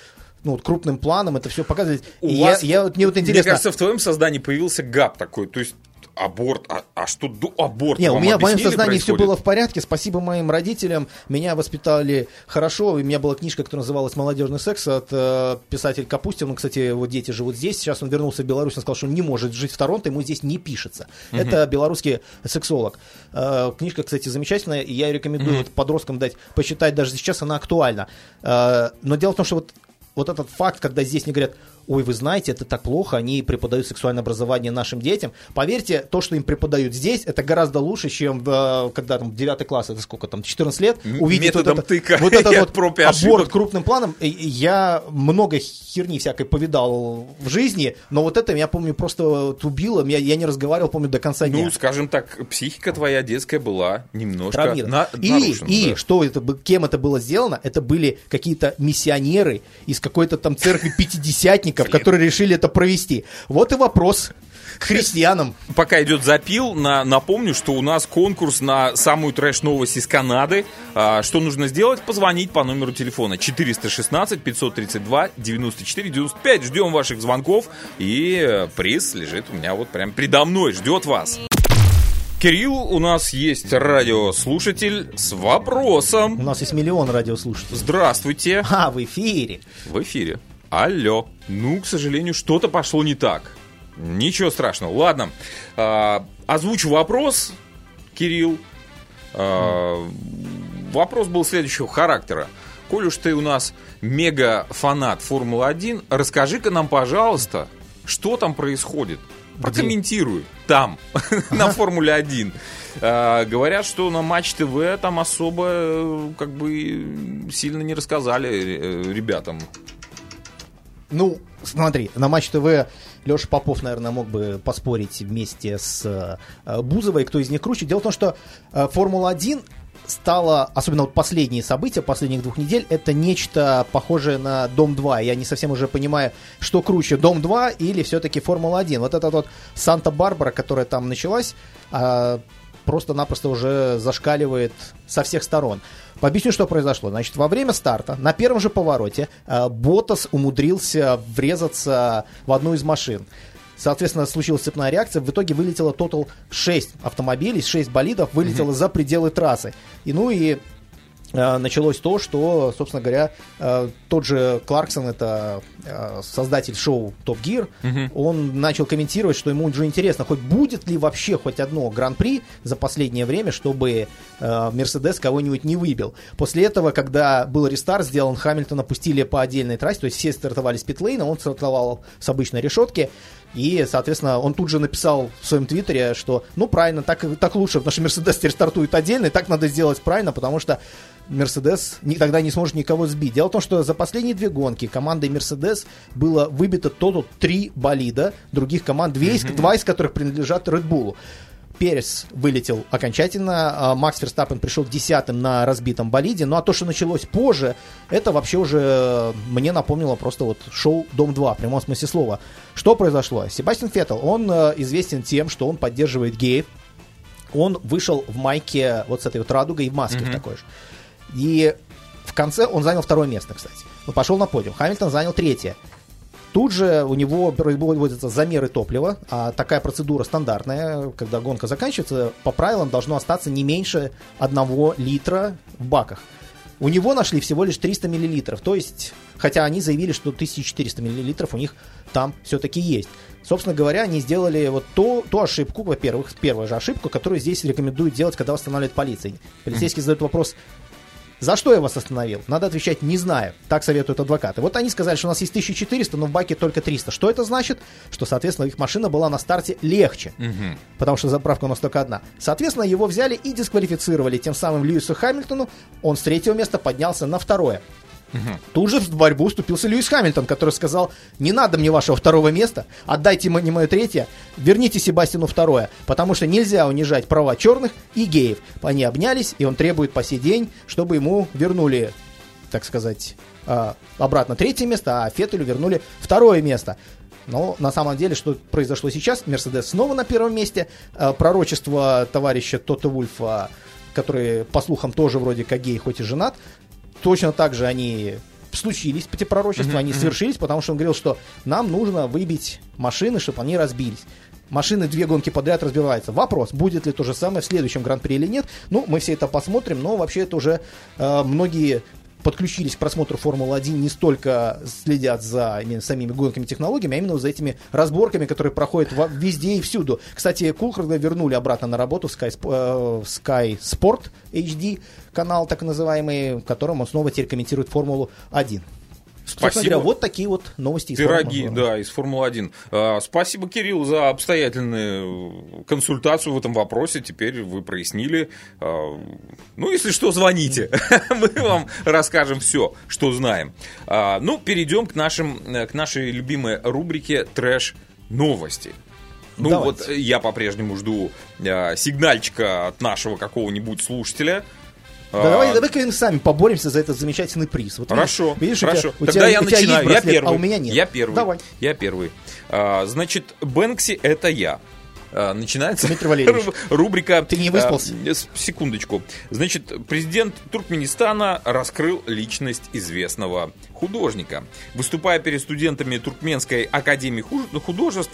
Speaker 2: ну, вот крупным планом это все показывает.
Speaker 1: У
Speaker 2: И
Speaker 1: вас,
Speaker 2: я, я вот, мне вот
Speaker 1: Мне
Speaker 2: интересно,
Speaker 1: кажется, в твоем создании появился гап такой, то есть аборт, а, а что до аборта
Speaker 2: Не, у меня в моем сознании все
Speaker 1: происходит?
Speaker 2: было в порядке. Спасибо моим родителям. Меня воспитали хорошо. У меня была книжка, которая называлась «Молодежный секс» от э, писателя Капустина. Кстати, его дети живут здесь. Сейчас он вернулся в Беларусь. Он сказал, что он не может жить в Торонто. Ему здесь не пишется. Это белорусский сексолог. Э, книжка, кстати, замечательная. И я рекомендую вот подросткам дать почитать. Даже сейчас она актуальна. Э, но дело в том, что вот вот этот факт, когда здесь не говорят, ой, вы знаете, это так плохо, они преподают сексуальное образование нашим детям. Поверьте, то, что им преподают здесь, это гораздо лучше, чем в, когда там 9 класс, это сколько там, 14 лет, увидеть вот
Speaker 1: методом
Speaker 2: этот,
Speaker 1: тыка
Speaker 2: вот этот
Speaker 1: от
Speaker 2: вот
Speaker 1: проб и
Speaker 2: аборт
Speaker 1: ошибок.
Speaker 2: крупным планом. Я много херни всякой повидал в жизни, но вот это, я помню, просто вот убило, я, я не разговаривал, помню, до конца дня.
Speaker 1: Ну, скажем так, психика твоя детская была немножко
Speaker 2: травмирован.
Speaker 1: на-
Speaker 2: и
Speaker 1: нарушена,
Speaker 2: и
Speaker 1: да.
Speaker 2: что это, кем это было сделано? Это были какие-то миссионеры из какой-то там церкви пятидесятников, которые решили это провести. Вот и вопрос к христианам.
Speaker 1: Пока идет запил, на, напомню, что у нас конкурс на самую трэш-новость из Канады. А, что нужно сделать? Позвонить по номеру телефона 416-532-94-95. Ждем ваших звонков. И э, приз лежит у меня вот прям предо мной, ждет вас. Кирилл, у нас есть радиослушатель с
Speaker 2: У
Speaker 1: вопросом.
Speaker 2: нас есть миллион радиослушателей.
Speaker 1: Здравствуйте.
Speaker 2: А, в эфире.
Speaker 1: В эфире. Алло. Ну, к сожалению, что-то пошло не так. Ничего страшного. Ладно. А, озвучу вопрос, Кирилл. А, вопрос был следующего характера. Коль уж ты у нас мега-фанат Формулы-1, расскажи-ка нам, пожалуйста, что там происходит. Прокомментируй там, на Формуле-1. А, говорят, что на Матч ТВ там особо э, как бы сильно не рассказали э, ребятам.
Speaker 2: Ну, смотри, на Матч ТВ Леша Попов, наверное, мог бы поспорить вместе с э, Бузовой, кто из них круче. Дело в том, что э, Формула-1 стала, особенно вот последние события последних двух недель, это нечто похожее на Дом-2. Я не совсем уже понимаю, что круче, Дом-2 или все-таки Формула-1. Вот эта вот Санта-Барбара, которая там началась, а, просто-напросто уже зашкаливает со всех сторон. Объясню, что произошло. Значит, во время старта, на первом же повороте, э, Ботас умудрился врезаться в одну из машин. Соответственно, случилась цепная реакция. В итоге вылетело тотал 6 автомобилей, 6 болидов вылетело за пределы трассы. И ну и началось то, что, собственно говоря, э, тот же Кларксон, это э, создатель шоу Top Gear, он начал комментировать, что ему уже интересно, хоть будет ли вообще хоть одно гран-при за последнее время, чтобы э, Мерседес кого-нибудь не выбил. После этого, когда был рестарт сделан, Хамильтона пустили по отдельной трассе, то есть все стартовали с питлейна, он стартовал с обычной решетки, и, соответственно, он тут же написал в своем твиттере, что, ну, правильно, так, так лучше, потому что Мерседес теперь стартует отдельно, и так надо сделать правильно, потому что Мерседес тогда не сможет никого сбить. Дело в том, что за последние две гонки командой Мерседес было выбито тотал три болида других команд, две из- два из которых принадлежат Bull. Перес вылетел окончательно, а Макс Ферстаппен пришел десятым на разбитом болиде, ну а то, что началось позже, это вообще уже э, мне напомнило просто вот шоу «Дом-2», в прямом смысле слова. Что произошло? Себастьян Феттел, он э, известен тем, что он поддерживает геев, он вышел в майке вот с этой вот радугой и в маске в такой же. И в конце он занял второе место, кстати. Он пошел на подиум. Хамильтон занял третье. Тут же у него производятся замеры топлива, а такая процедура стандартная, когда гонка заканчивается, по правилам должно остаться не меньше одного литра в баках. У него нашли всего лишь 300 миллилитров, то есть, хотя они заявили, что 1400 миллилитров у них там все-таки есть. Собственно говоря, они сделали вот ту, ту ошибку, во-первых, первую же ошибку, которую здесь рекомендуют делать, когда останавливает полиция. Полицейский задает вопрос, за что я вас остановил? Надо отвечать «не знаю». Так советуют адвокаты. Вот они сказали, что у нас есть 1400, но в баке только 300. Что это значит? Что, соответственно, их машина была на старте легче. Потому что заправка у нас только одна. Соответственно, его взяли и дисквалифицировали. Тем самым Льюису Хамильтону он с третьего места поднялся на второе. Тут же в борьбу вступился Льюис Хамильтон, который сказал, не надо мне вашего второго места, отдайте мне мое третье, верните Себастину второе, потому что нельзя унижать права черных и геев. Они обнялись, и он требует по сей день, чтобы ему вернули, так сказать, а, обратно третье место, а Феттелю вернули второе место. Но на самом деле, что произошло сейчас, Мерседес снова на первом месте. А, Пророчество товарища Тота Вульфа, который, по слухам, тоже вроде как гей, хоть и женат, точно так же они случились, эти пророчества, они свершились, потому что он говорил, что нам нужно выбить машины, чтобы они разбились. Машины две гонки подряд разбиваются. Вопрос, будет ли то же самое в следующем гран-при или нет. Ну, мы все это посмотрим, но вообще это уже э, многие подключились к просмотру Формулы-1 не столько следят за именно самими гонками технологиями, а именно за этими разборками, которые проходят во- везде и всюду. Кстати, Кулхарда вернули обратно на работу в Sky, э, в Sky Sport HD, канал так называемый, в котором он снова теперь комментирует Формулу-1. Собственно
Speaker 1: Спасибо.
Speaker 2: говоря, вот такие вот новости из
Speaker 1: Пироги,
Speaker 2: Формулы-1.
Speaker 1: да, из Формулы-1. А, Спасибо, Кирилл, за обстоятельную консультацию в этом вопросе. Теперь вы прояснили. А, Ну, если что, звоните. Мы вам расскажем все, что знаем. А, Ну, перейдем к, нашим, э, к нашей любимой рубрике «Трэш новости». Ну,
Speaker 2: Давайте.
Speaker 1: вот я по-прежнему жду а, сигнальчика от нашего какого-нибудь слушателя.
Speaker 2: Да,
Speaker 1: А,
Speaker 2: давай, давай-ка мы сами поборемся за этот замечательный приз. Вот
Speaker 1: Хорошо,
Speaker 2: видишь, у тебя-
Speaker 1: хорошо.
Speaker 2: у
Speaker 1: Тогда
Speaker 2: тебя,
Speaker 1: я
Speaker 2: у тебя есть
Speaker 1: начинаю. Я
Speaker 2: браслет,
Speaker 1: первый.
Speaker 2: а у меня нет.
Speaker 1: Я первый.
Speaker 2: Давай.
Speaker 1: Я первый. А, значит, Бэнкси это я. А, начинается рубрика.
Speaker 2: ты не выспался?
Speaker 1: с- секундочку. Значит, президент Туркменистана раскрыл личность известного художника. Выступая перед студентами Туркменской академии ху- художеств,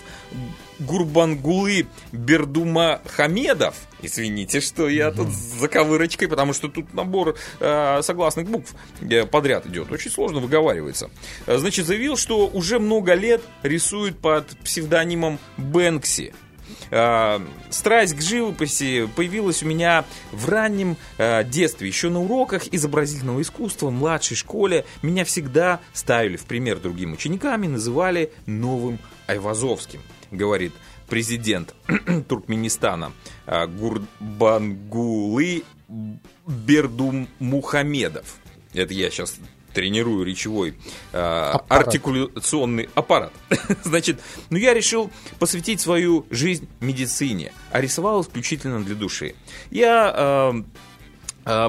Speaker 1: Гурбангулы Бердума Хамедов, извините, что я тут с заковырочкой, потому что тут набор э, согласных букв э, подряд идет, очень сложно выговаривается. Э, Значит, заявил, что уже много лет рисует под псевдонимом Бэнкси. Э, Страсть к живописи появилась у меня в раннем э, детстве. Еще на уроках изобразительного искусства в младшей школе меня всегда ставили в пример другим ученикам и называли новым Айвазовским, говорит президент Туркменистана э, Гурбангулы Бердумухамедов. Это я сейчас тренирую речевой э,
Speaker 2: Аппарат.
Speaker 1: артикуляционный аппарат. Значит, ну я решил посвятить свою жизнь медицине, а рисовал исключительно для души. Я э,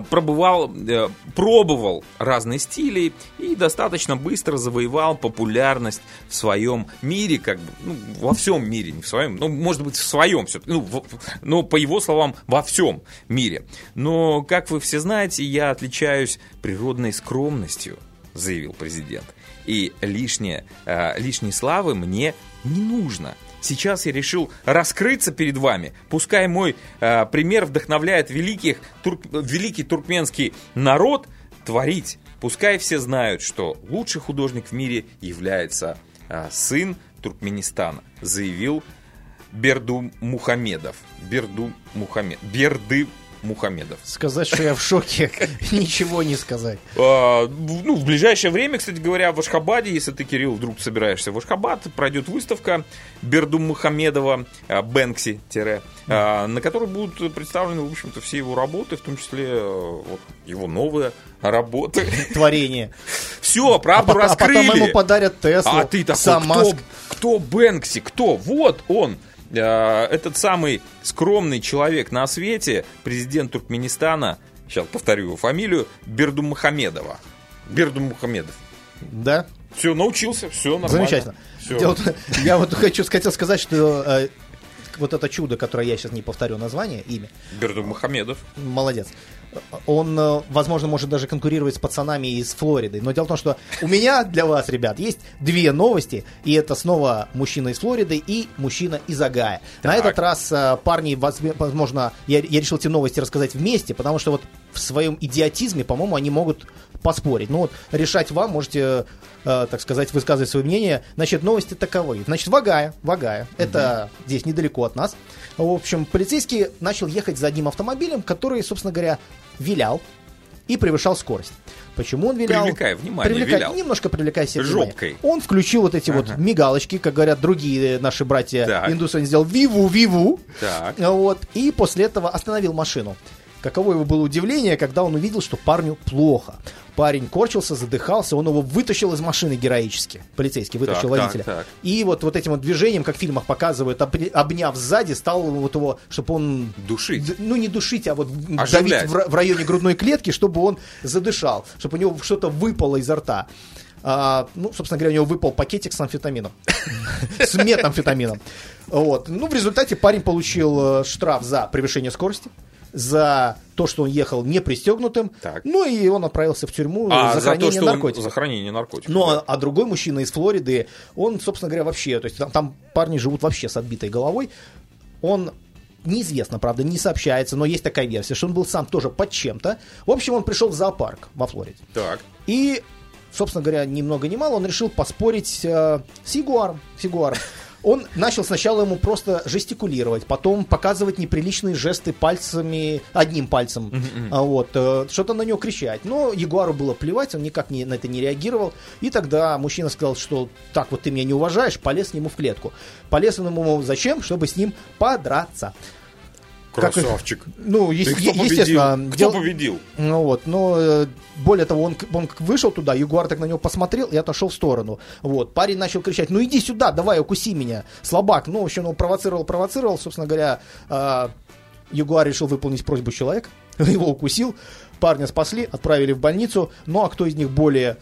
Speaker 1: пробывал, э, пробовал разные стили и достаточно быстро завоевал популярность в своем мире, как бы, ну, во всем мире, не в своем, ну, может быть, в своем все ну, в- но по его словам, во всем мире. Но, как вы все знаете, я отличаюсь природной скромностью, заявил президент. И лишнее, э, лишней славы мне не нужно. Сейчас я решил раскрыться перед вами. Пускай мой э, пример вдохновляет великих, турк- великий туркменский народ творить. Пускай все знают, что лучший художник в мире является э, сын Туркменистана, заявил Берду Мухамедов. Берду Мухамед. Берды Мухамедов.
Speaker 2: Сказать, что я в шоке, ничего не сказать.
Speaker 1: А, ну, в ближайшее время, кстати говоря, в Ашхабаде, если ты, Кирилл, вдруг собираешься в Ашхабад, пройдет выставка Берду Мухамедова а, Бэнкси, а, на которой будут представлены, в общем-то, все его работы, в том числе э, вот, его новые работы.
Speaker 2: Творение.
Speaker 1: Все,
Speaker 2: А
Speaker 1: правду
Speaker 2: потом, а потом
Speaker 1: раскрыли.
Speaker 2: ему подарят Теслу.
Speaker 1: А ты такой,
Speaker 2: сам
Speaker 1: кто,
Speaker 2: Маск.
Speaker 1: кто Бэнкси, кто? Вот он, этот самый скромный человек на свете, президент Туркменистана, сейчас повторю его фамилию, Бердумухамедова. Бердумухамедов.
Speaker 2: Да,
Speaker 1: Все, научился, все нормально.
Speaker 2: замечательно.
Speaker 1: Всё.
Speaker 2: Дело в- я вот хочу хотел сказать, что э, вот это чудо, которое я сейчас не повторю название, имя,
Speaker 1: Бердумухамедов.
Speaker 2: молодец. Он, э, возможно, может даже конкурировать с пацанами из Флориды. Но дело в том, что у меня для вас, ребят, есть две новости. И это снова мужчина из Флориды и мужчина из Агая. На этот раз э, парни, возможно, я, я решил эти новости рассказать вместе, потому что вот в своем идиотизме, по-моему, они могут поспорить. Ну вот решать вам, можете, э, так сказать, высказывать свое мнение. Значит, новости таковы. Значит, Вагая, Вагая, это здесь недалеко от нас. В общем, полицейский начал ехать за одним автомобилем, который, собственно говоря, вилял и превышал скорость. Почему он вилял?
Speaker 1: Привлекая внимание,
Speaker 2: Привлекая-
Speaker 1: вилял.
Speaker 2: Немножко привлекая себе внимание.
Speaker 1: Жопкой.
Speaker 2: Он включил вот эти вот
Speaker 1: Ага.
Speaker 2: мигалочки, как говорят другие наши братья
Speaker 1: Так.
Speaker 2: индусы, он сделал виву-виву. Вот, и после этого остановил машину. Каково его было удивление, когда он увидел, что парню плохо. Парень корчился, задыхался, он его вытащил из машины героически. Полицейский вытащил
Speaker 1: Так, так,
Speaker 2: водителя.
Speaker 1: так.
Speaker 2: И вот, вот этим вот движением, как в фильмах показывают, обня- обняв сзади, стал вот его, чтобы он...
Speaker 1: Душить.
Speaker 2: Ну, не душить, а вот
Speaker 1: Оживлять.
Speaker 2: давить в, в районе грудной клетки, чтобы он задышал, чтобы у него что-то выпало изо рта. А, ну, собственно говоря, у него выпал пакетик с амфетамином. С метамфетамином. Вот. Ну, в результате парень получил э, штраф за превышение скорости, за то, что он ехал не пристегнутым.
Speaker 1: Так.
Speaker 2: Ну, и он отправился в тюрьму
Speaker 1: А
Speaker 2: за
Speaker 1: за то,
Speaker 2: хранение
Speaker 1: что он-
Speaker 2: наркотиков.
Speaker 1: за хранение наркотиков.
Speaker 2: Ну,
Speaker 1: да.
Speaker 2: а, а другой мужчина из Флориды, он, собственно говоря, вообще, то есть там, там парни живут вообще с отбитой головой. Он неизвестно, правда, не сообщается, но есть такая версия, что он был сам тоже под чем-то. В общем, он пришел в зоопарк во Флориде.
Speaker 1: Так.
Speaker 2: И, собственно говоря, ни много ни мало, он решил поспорить э, с Ягуаром. С Ягуаром. Он начал сначала ему просто жестикулировать, потом показывать неприличные жесты пальцами, одним пальцем, а вот, э, что-то на него кричать. Но Ягуару было плевать, он никак не, на это не реагировал. И тогда мужчина сказал, что так вот ты меня не уважаешь, полез к нему в клетку. Полез он ему зачем? Чтобы с ним подраться. Как-
Speaker 1: Красавчик.
Speaker 2: Ну,
Speaker 1: И
Speaker 2: е-
Speaker 1: кто
Speaker 2: е- естественно,
Speaker 1: победил? Кто
Speaker 2: дел-
Speaker 1: победил?
Speaker 2: ну вот, но э, более того, он, он вышел туда, Ягуар так на него посмотрел и отошел в сторону. Вот, парень начал кричать, ну иди сюда, давай, укуси меня, слабак. Ну, в общем, он провоцировал, провоцировал, собственно говоря, э, Ягуар решил выполнить просьбу человека, его укусил, парня спасли, отправили в больницу. Ну, а кто из них более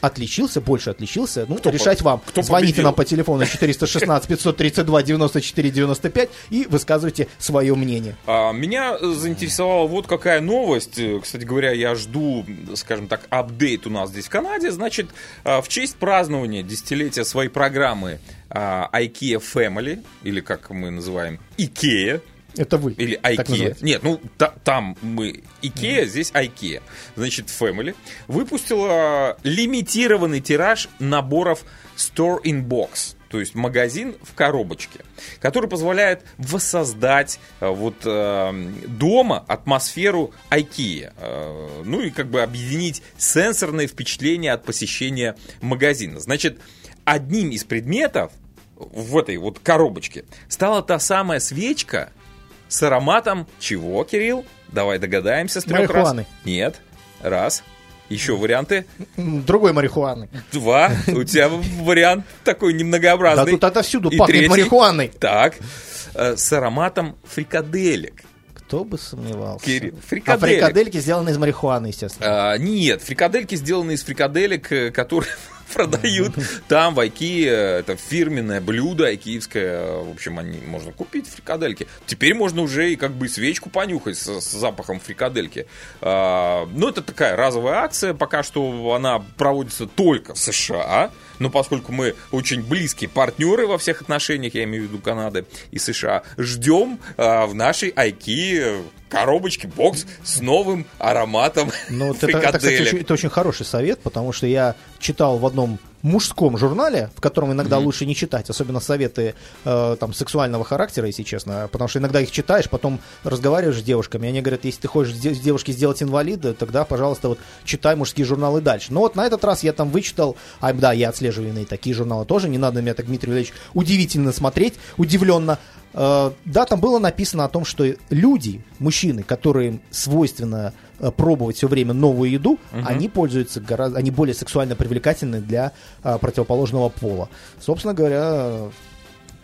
Speaker 2: отличился, больше отличился, ну,
Speaker 1: Кто
Speaker 2: решать
Speaker 1: по-
Speaker 2: вам.
Speaker 1: кто
Speaker 2: Звоните
Speaker 1: победил?
Speaker 2: нам по телефону 416 532 94 95 и высказывайте свое мнение.
Speaker 1: А, Меня заинтересовала вот какая новость. Кстати говоря, я жду, скажем так, апдейт у нас здесь в Канаде. Значит, а, в честь празднования десятилетия своей программы а, IKEA Family, или как мы называем, IKEA,
Speaker 2: Это вы.
Speaker 1: или IKEA. Нет, ну та- там мы IKEA, здесь IKEA. Значит, Family выпустила лимитированный тираж наборов Store in Box. То есть магазин в коробочке, который позволяет воссоздать э, вот э, дома атмосферу IKEA. Э, ну и как бы объединить сенсорные впечатления от посещения магазина. Значит, одним из предметов в этой вот коробочке стала та самая свечка, с ароматом чего, Кирилл? Давай догадаемся с трех раз.
Speaker 2: Марихуаны.
Speaker 1: Нет. Раз. Еще варианты.
Speaker 2: Другой марихуаны.
Speaker 1: Два. У тебя вариант такой
Speaker 2: Да
Speaker 1: немногообразный.
Speaker 2: тут отовсюду
Speaker 1: И
Speaker 2: пахнет
Speaker 1: третий.
Speaker 2: марихуаной.
Speaker 1: Так. Э, С ароматом фрикаделек.
Speaker 2: Кто бы сомневался.
Speaker 1: Кирилл,
Speaker 2: А
Speaker 1: фрикаделек.
Speaker 2: фрикадельки сделаны из марихуаны, естественно.
Speaker 1: А, нет, фрикадельки сделаны из фрикаделек, э, которые продают там в Айкие. Это фирменное блюдо айкиевское. В общем, они можно купить фрикадельки. Теперь можно уже и как бы свечку понюхать с, с запахом фрикадельки. А, ну, это такая разовая акция. Пока что она проводится только в США. Но поскольку мы очень близкие партнеры во всех отношениях, я имею в виду Канады и США, ждем а, в нашей Айки коробочке, бокс с новым ароматом
Speaker 2: Ну, это, это, кстати, очень, это очень хороший совет, потому что я читал в одном мужском журнале, в котором иногда лучше не читать, особенно советы э, там сексуального характера, если честно, потому что иногда их читаешь, потом разговариваешь с девушками, и они говорят, если ты хочешь с де- с девушки сделать инвалида, тогда, пожалуйста, вот читай мужские журналы дальше. Но вот на этот раз я там вычитал, а да, я отслеживаю иные такие журналы тоже, не надо на меня так, Дмитрий Валерьевич, удивительно смотреть, удивленно. Э, да, там было написано о том, что люди, мужчины, которым свойственно э, пробовать все время новую еду, они пользуются гораздо, они более сексуально привлекательны для э, противоположного пола. Собственно говоря, э,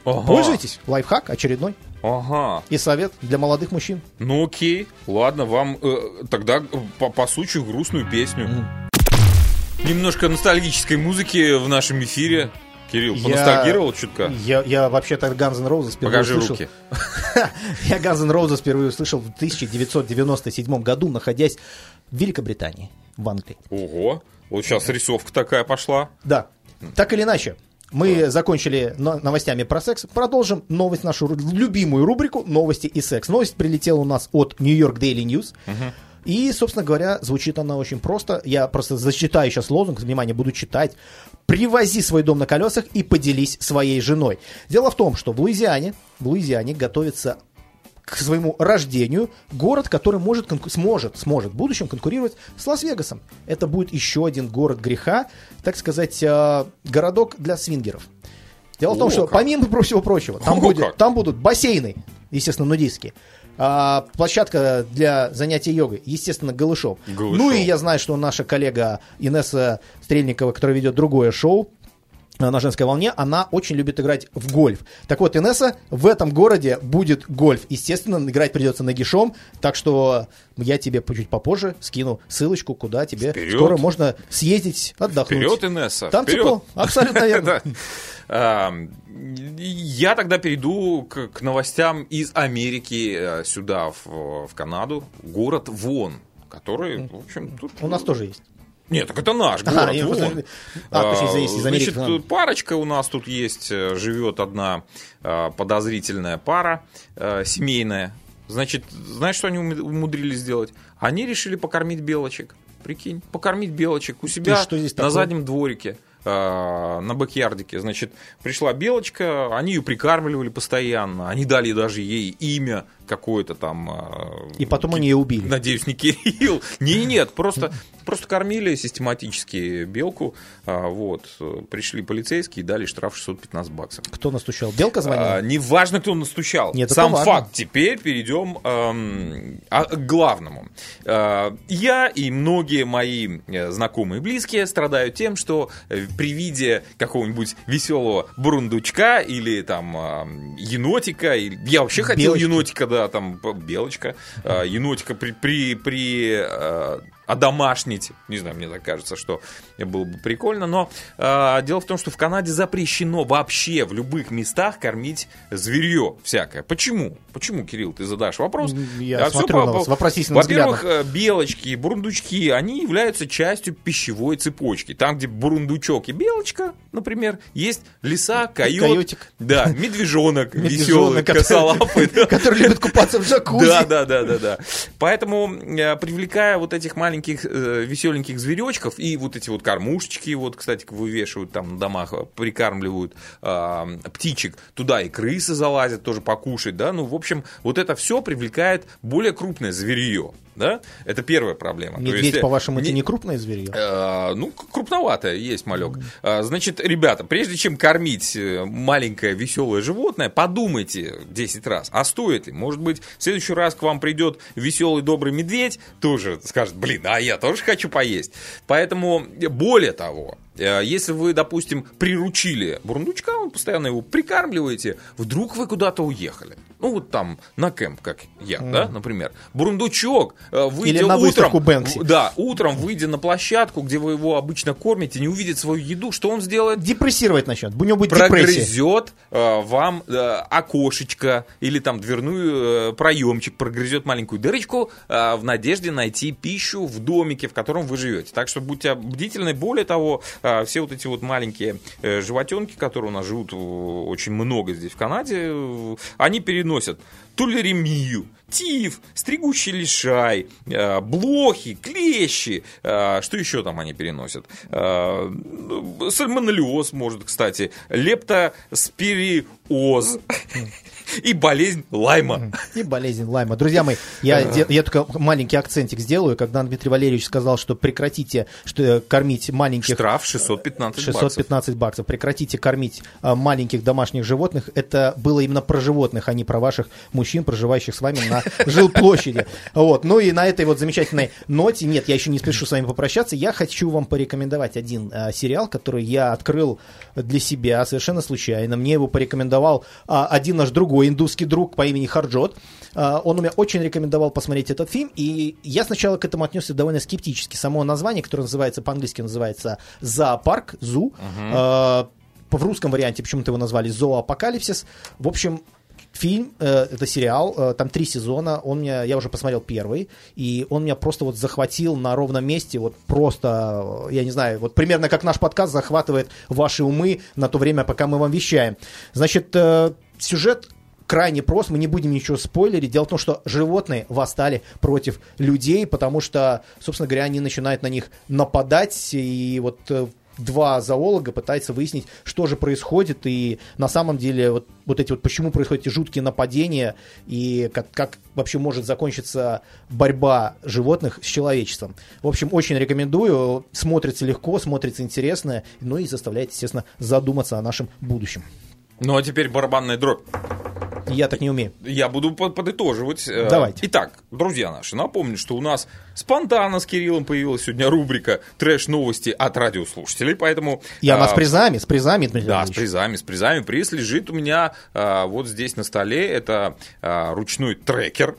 Speaker 1: Ага.
Speaker 2: пользуйтесь. Лайфхак очередной.
Speaker 1: Ага.
Speaker 2: И совет для молодых мужчин.
Speaker 1: Ну окей, ладно, вам э, тогда э, по, по случаю грустную песню. Немножко ностальгической музыки в нашем эфире. Кирилл, поностальгировал чутка?
Speaker 2: Я, я вообще-то Guns N' Roses впервые
Speaker 1: Покажи
Speaker 2: услышал.
Speaker 1: руки.
Speaker 2: Я Guns N' Roses впервые услышал в 1997 году, находясь в Великобритании, в Англии.
Speaker 1: Ого, вот сейчас рисовка такая пошла.
Speaker 2: Да. Так или иначе, мы закончили но- новостями про секс. Продолжим новость, нашу любимую рубрику «Новости и секс». Новость прилетела у нас от New York Daily News. И, собственно говоря, звучит она очень просто. Я просто зачитаю сейчас лозунг, внимание, буду читать. «Привози свой дом на колесах и поделись своей женой». Дело в том, что в Луизиане, в Луизиане готовится к своему рождению город, который может, сможет, сможет в будущем конкурировать с Лас-Вегасом. Это будет еще один город греха, так сказать, э, городок для свингеров. Дело в том,
Speaker 1: О,
Speaker 2: что
Speaker 1: как.
Speaker 2: помимо всего прочего, там,
Speaker 1: О,
Speaker 2: будет,
Speaker 1: как.
Speaker 2: там будут бассейны, естественно, нудистские, А, площадка для занятия йогой, естественно, голышом.
Speaker 1: Голышом.
Speaker 2: Ну и я знаю, что наша коллега Инесса Стрельникова, которая ведет другое шоу, э, на женской волне, она очень любит играть в гольф. Так вот, Инесса, в этом городе будет гольф. Естественно, играть придется нагишом, так что я тебе чуть попозже скину ссылочку, куда тебе
Speaker 1: Вперед.
Speaker 2: скоро можно съездить, отдохнуть.
Speaker 1: Вперед, Инесса,
Speaker 2: Там
Speaker 1: вперед.
Speaker 2: тепло, абсолютно верно.
Speaker 1: А, Я тогда перейду к, к новостям из Америки э, сюда, в, в Канаду. Город Вон, который, в общем, тут...
Speaker 2: У нас тоже есть.
Speaker 1: Нет, так это наш
Speaker 2: Ага,
Speaker 1: город
Speaker 2: я
Speaker 1: Вон.
Speaker 2: просто- А, точнее, из- из Америки
Speaker 1: Значит, парочка у нас тут есть, э, живет одна э, подозрительная пара э, семейная. Значит, знаешь, что они умудрились сделать? Они решили покормить белочек. Прикинь, покормить белочек у себя
Speaker 2: что здесь
Speaker 1: на
Speaker 2: такое?
Speaker 1: заднем дворике. Э, На бэкьярдике, значит, пришла белочка, они ее прикармливали постоянно, они дали даже ей имя какое-то там. э,
Speaker 2: И потом они ее убили.
Speaker 1: Надеюсь, не Кирилл. Не, нет, просто, просто кормили систематически белку. А, Вот. Пришли полицейские и дали штраф 615 баксов.
Speaker 2: Кто настучал? Белка звонила?
Speaker 1: А, неважно, кто настучал.
Speaker 2: Нет,
Speaker 1: Сам
Speaker 2: важно.
Speaker 1: факт. Теперь перейдем эм, а, к главному. Э, я и многие мои э, знакомые и близкие страдают тем, что э, при виде какого-нибудь веселого бурундучка или там э, енотика, или- я вообще хотел
Speaker 2: Белочки.
Speaker 1: енотика, да, там белочка, э, енотика при, при, при э, одомашнить, не знаю, мне так кажется, что было бы прикольно, но э, дело в том, что в Канаде запрещено вообще в любых местах кормить зверье всякое. Почему? Почему, Кирилл, ты задашь вопрос?
Speaker 2: Я
Speaker 1: А
Speaker 2: смотрю
Speaker 1: по-
Speaker 2: на вас вопросительным
Speaker 1: Во-первых, э, белочки, бурундучки, они являются частью пищевой цепочки. Там, где бурундучок и белочка, например, есть лиса, койот,
Speaker 2: Койотик.
Speaker 1: да, медвежонок, веселый, косолапый.
Speaker 2: Который любит купаться в джакузи.
Speaker 1: Да, да, да, да, да. Поэтому, э, привлекая вот этих маленьких э, веселеньких зверечков и вот эти вот кормушечки, вот, кстати, вывешивают там на домах, э, прикармливают э, птичек, туда и крысы залазят тоже покушать, да, ну, в общем, вот это все привлекает более крупное зверье, да, это первая проблема.
Speaker 2: Медведь,
Speaker 1: есть, э,
Speaker 2: по-вашему, это
Speaker 1: не-
Speaker 2: не крупное зверье?
Speaker 1: Э, Ну, крупноватое есть малек. Э, Значит, ребята, прежде чем кормить э, маленькое веселое животное, подумайте 10 раз, а стоит ли? Может быть, в следующий раз к вам придет веселый добрый медведь, тоже скажет, блин, а я тоже хочу поесть. Поэтому, э, более того, если вы, допустим, приручили бурундучка, вы постоянно его прикармливаете, вдруг вы куда-то уехали. Ну, вот там, на кемп, как я, да, например. Бурундучок, э, выйдя
Speaker 2: Или на
Speaker 1: утром,
Speaker 2: Бэнкси.
Speaker 1: да, утром, выйдя на площадку, где вы его обычно кормите, не увидит свою еду, что он сделает?
Speaker 2: Депрессировать начнет. У него будет.
Speaker 1: Прогрызет э, вам э, окошечко или там дверную э, проемчик, прогрызет маленькую дырочку э, в надежде найти пищу в домике, в котором вы живете. Так что будьте бдительны. Более того, э, все вот эти вот маленькие э, животенки, которые у нас живут э, очень много здесь в Канаде, э, они переносят тулеремию, тиф, стригущий лишай, э, блохи, клещи, э, что еще там они переносят? Э, ну, Сальмонеллез, может, кстати, лептоспириоз и болезнь лайма.
Speaker 2: И болезнь Лайма. Друзья мои, я, я только маленький акцентик сделаю. Когда Дмитрий Валерьевич сказал, что прекратите что, э, кормить маленьких...
Speaker 1: Штраф 615 баксов.
Speaker 2: 615 баксов. Прекратите кормить а, маленьких домашних животных. Это было именно про животных, а не про ваших мужчин, проживающих с вами на жилплощади. Вот. Ну и на этой вот замечательной ноте, нет, я еще не спешу с вами попрощаться, я хочу вам порекомендовать один а, сериал, который я открыл для себя совершенно случайно. Мне его порекомендовал а, один наш другой индусский друг по имени Харджот. А, он у меня очень рекомендовал посмотреть этот фильм, и я сначала к этому отнесся довольно скептически. Само название, которое называется по-английски называется «Зоопарк», «Зу», а, в русском варианте почему-то его назвали «Зооапокалипсис». В общем, фильм, э, это сериал, э, там три сезона, он меня, я уже посмотрел первый, и он меня просто вот захватил на ровном месте, вот просто, э, я не знаю, вот примерно как наш подкаст захватывает ваши умы на то время, пока мы вам вещаем. Значит, э, сюжет крайне прост, мы не будем ничего спойлерить. Дело в том, что животные восстали против людей, потому что, собственно говоря, они начинают на них нападать, и вот э, два зоолога пытаются выяснить, что же происходит, и на самом деле вот, вот эти вот, почему происходят эти жуткие нападения, и как, как вообще может закончиться борьба животных с человечеством. В общем, очень рекомендую, смотрится легко, смотрится интересно, ну и заставляет, естественно, задуматься о нашем будущем.
Speaker 1: Ну а теперь барабанная дробь.
Speaker 2: Я так не умею.
Speaker 1: Я буду подытоживать. Э,
Speaker 2: Давайте.
Speaker 1: Итак, друзья наши, напомню, что у нас спонтанно с Кириллом появилась сегодня рубрика «Трэш-новости от радиослушателей», поэтому...
Speaker 2: И она
Speaker 1: а,
Speaker 2: с призами, с призами, Дмитрий
Speaker 1: Да, с
Speaker 2: Валерьевич.
Speaker 1: призами, с призами. Приз лежит у меня а, вот здесь на столе. Это а, ручной трекер.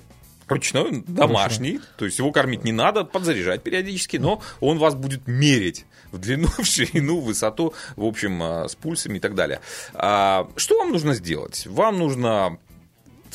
Speaker 1: Ручной, домашний, то есть его кормить не надо, подзаряжать периодически, но он вас будет мерить в длину, в ширину, в высоту, в общем, а, с пульсами и так далее. А, Что вам нужно сделать? Вам нужно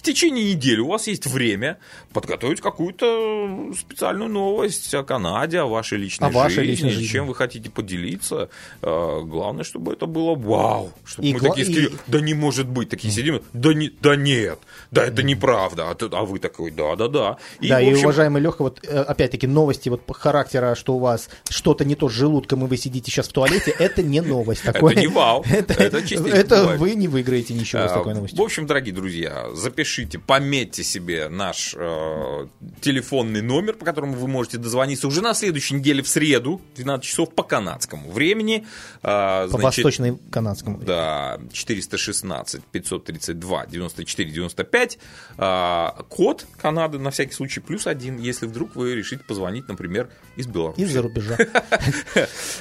Speaker 1: в течение недели у вас есть время подготовить какую-то специальную новость о Канаде, о вашей личной
Speaker 2: О вашей
Speaker 1: жизни,
Speaker 2: личной жизни.
Speaker 1: чем вы хотите поделиться. Э, Главное, чтобы это было вау. Чтобы
Speaker 2: И
Speaker 1: мы
Speaker 2: гла-
Speaker 1: такие
Speaker 2: и-
Speaker 1: сидели, да не может быть, такие сидим, да, не, да нет, да это неправда, а, а вы такой, да-да-да.
Speaker 2: да,
Speaker 1: в
Speaker 2: и
Speaker 1: общем,
Speaker 2: уважаемый Леха, вот э, опять-таки новости вот характера, что у вас что-то не то с желудком, и вы сидите сейчас в туалете, это не новость. Такое-
Speaker 1: не вау,
Speaker 2: Это,
Speaker 1: это
Speaker 2: это вы не выиграете ничего с
Speaker 1: А,
Speaker 2: такой
Speaker 1: В
Speaker 2: новостью.
Speaker 1: общем, дорогие друзья, запишите, пометьте себе наш э, телефонный номер, по которому вы можете дозвониться уже на следующей неделе в среду, 12 часов по канадскому времени. А,
Speaker 2: По
Speaker 1: значит,
Speaker 2: восточно-канадскому.
Speaker 1: Да, 416 532 94 95. А, код Канады на всякий случай плюс один, если вдруг вы решите позвонить, например, из Беларуси.
Speaker 2: Из-за рубежа.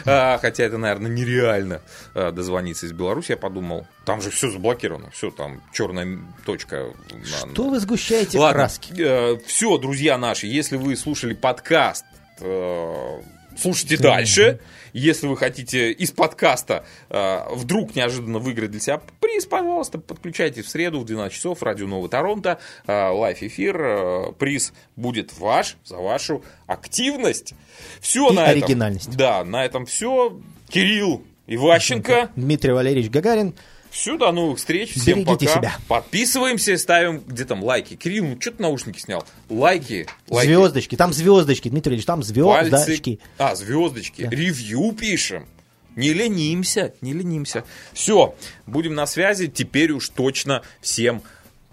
Speaker 1: А, Хотя это, наверное, нереально а, дозвониться из Беларуси. Я подумал, там же все заблокировано, все там черная точка. На-
Speaker 2: Что вы сгущаете
Speaker 1: Ладно,
Speaker 2: краски?
Speaker 1: все, друзья наши, если вы слушали подкаст, э, слушайте дальше. Если вы хотите из подкаста э, вдруг неожиданно выиграть для себя приз, пожалуйста, подключайтесь в среду в 12 часов, радио Новый Торонто, э, лайв-эфир, э, приз будет ваш за вашу активность. Все
Speaker 2: И
Speaker 1: на этом.
Speaker 2: оригинальность.
Speaker 1: Да, на этом все. Кирилл Иващенко.
Speaker 2: Дмитрий Валерьевич Гагарин.
Speaker 1: Все, до новых встреч. Всем
Speaker 2: Берегите
Speaker 1: пока.
Speaker 2: себя.
Speaker 1: Подписываемся, ставим где там лайки. Кирилл, ну что ты наушники снял? Лайки. лайки.
Speaker 2: Звездочки. Там звездочки, Дмитрий Валерьевич, там
Speaker 1: Пальцы.
Speaker 2: звездочки.
Speaker 1: А, звездочки. Ревью пишем. Не ленимся, не ленимся. Все, будем на связи. Теперь уж точно всем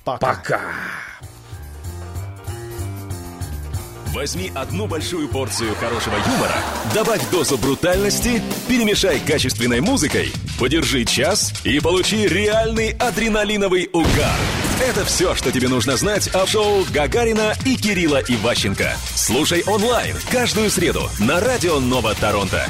Speaker 2: Пока.
Speaker 1: пока.
Speaker 3: Возьми одну большую порцию хорошего юмора, добавь дозу брутальности, перемешай качественной музыкой, подержи час и получи реальный адреналиновый угар. Это все, что тебе нужно знать о шоу Гагарина и Кирилла Иващенко. Слушай онлайн каждую среду на радио Нова Торонто.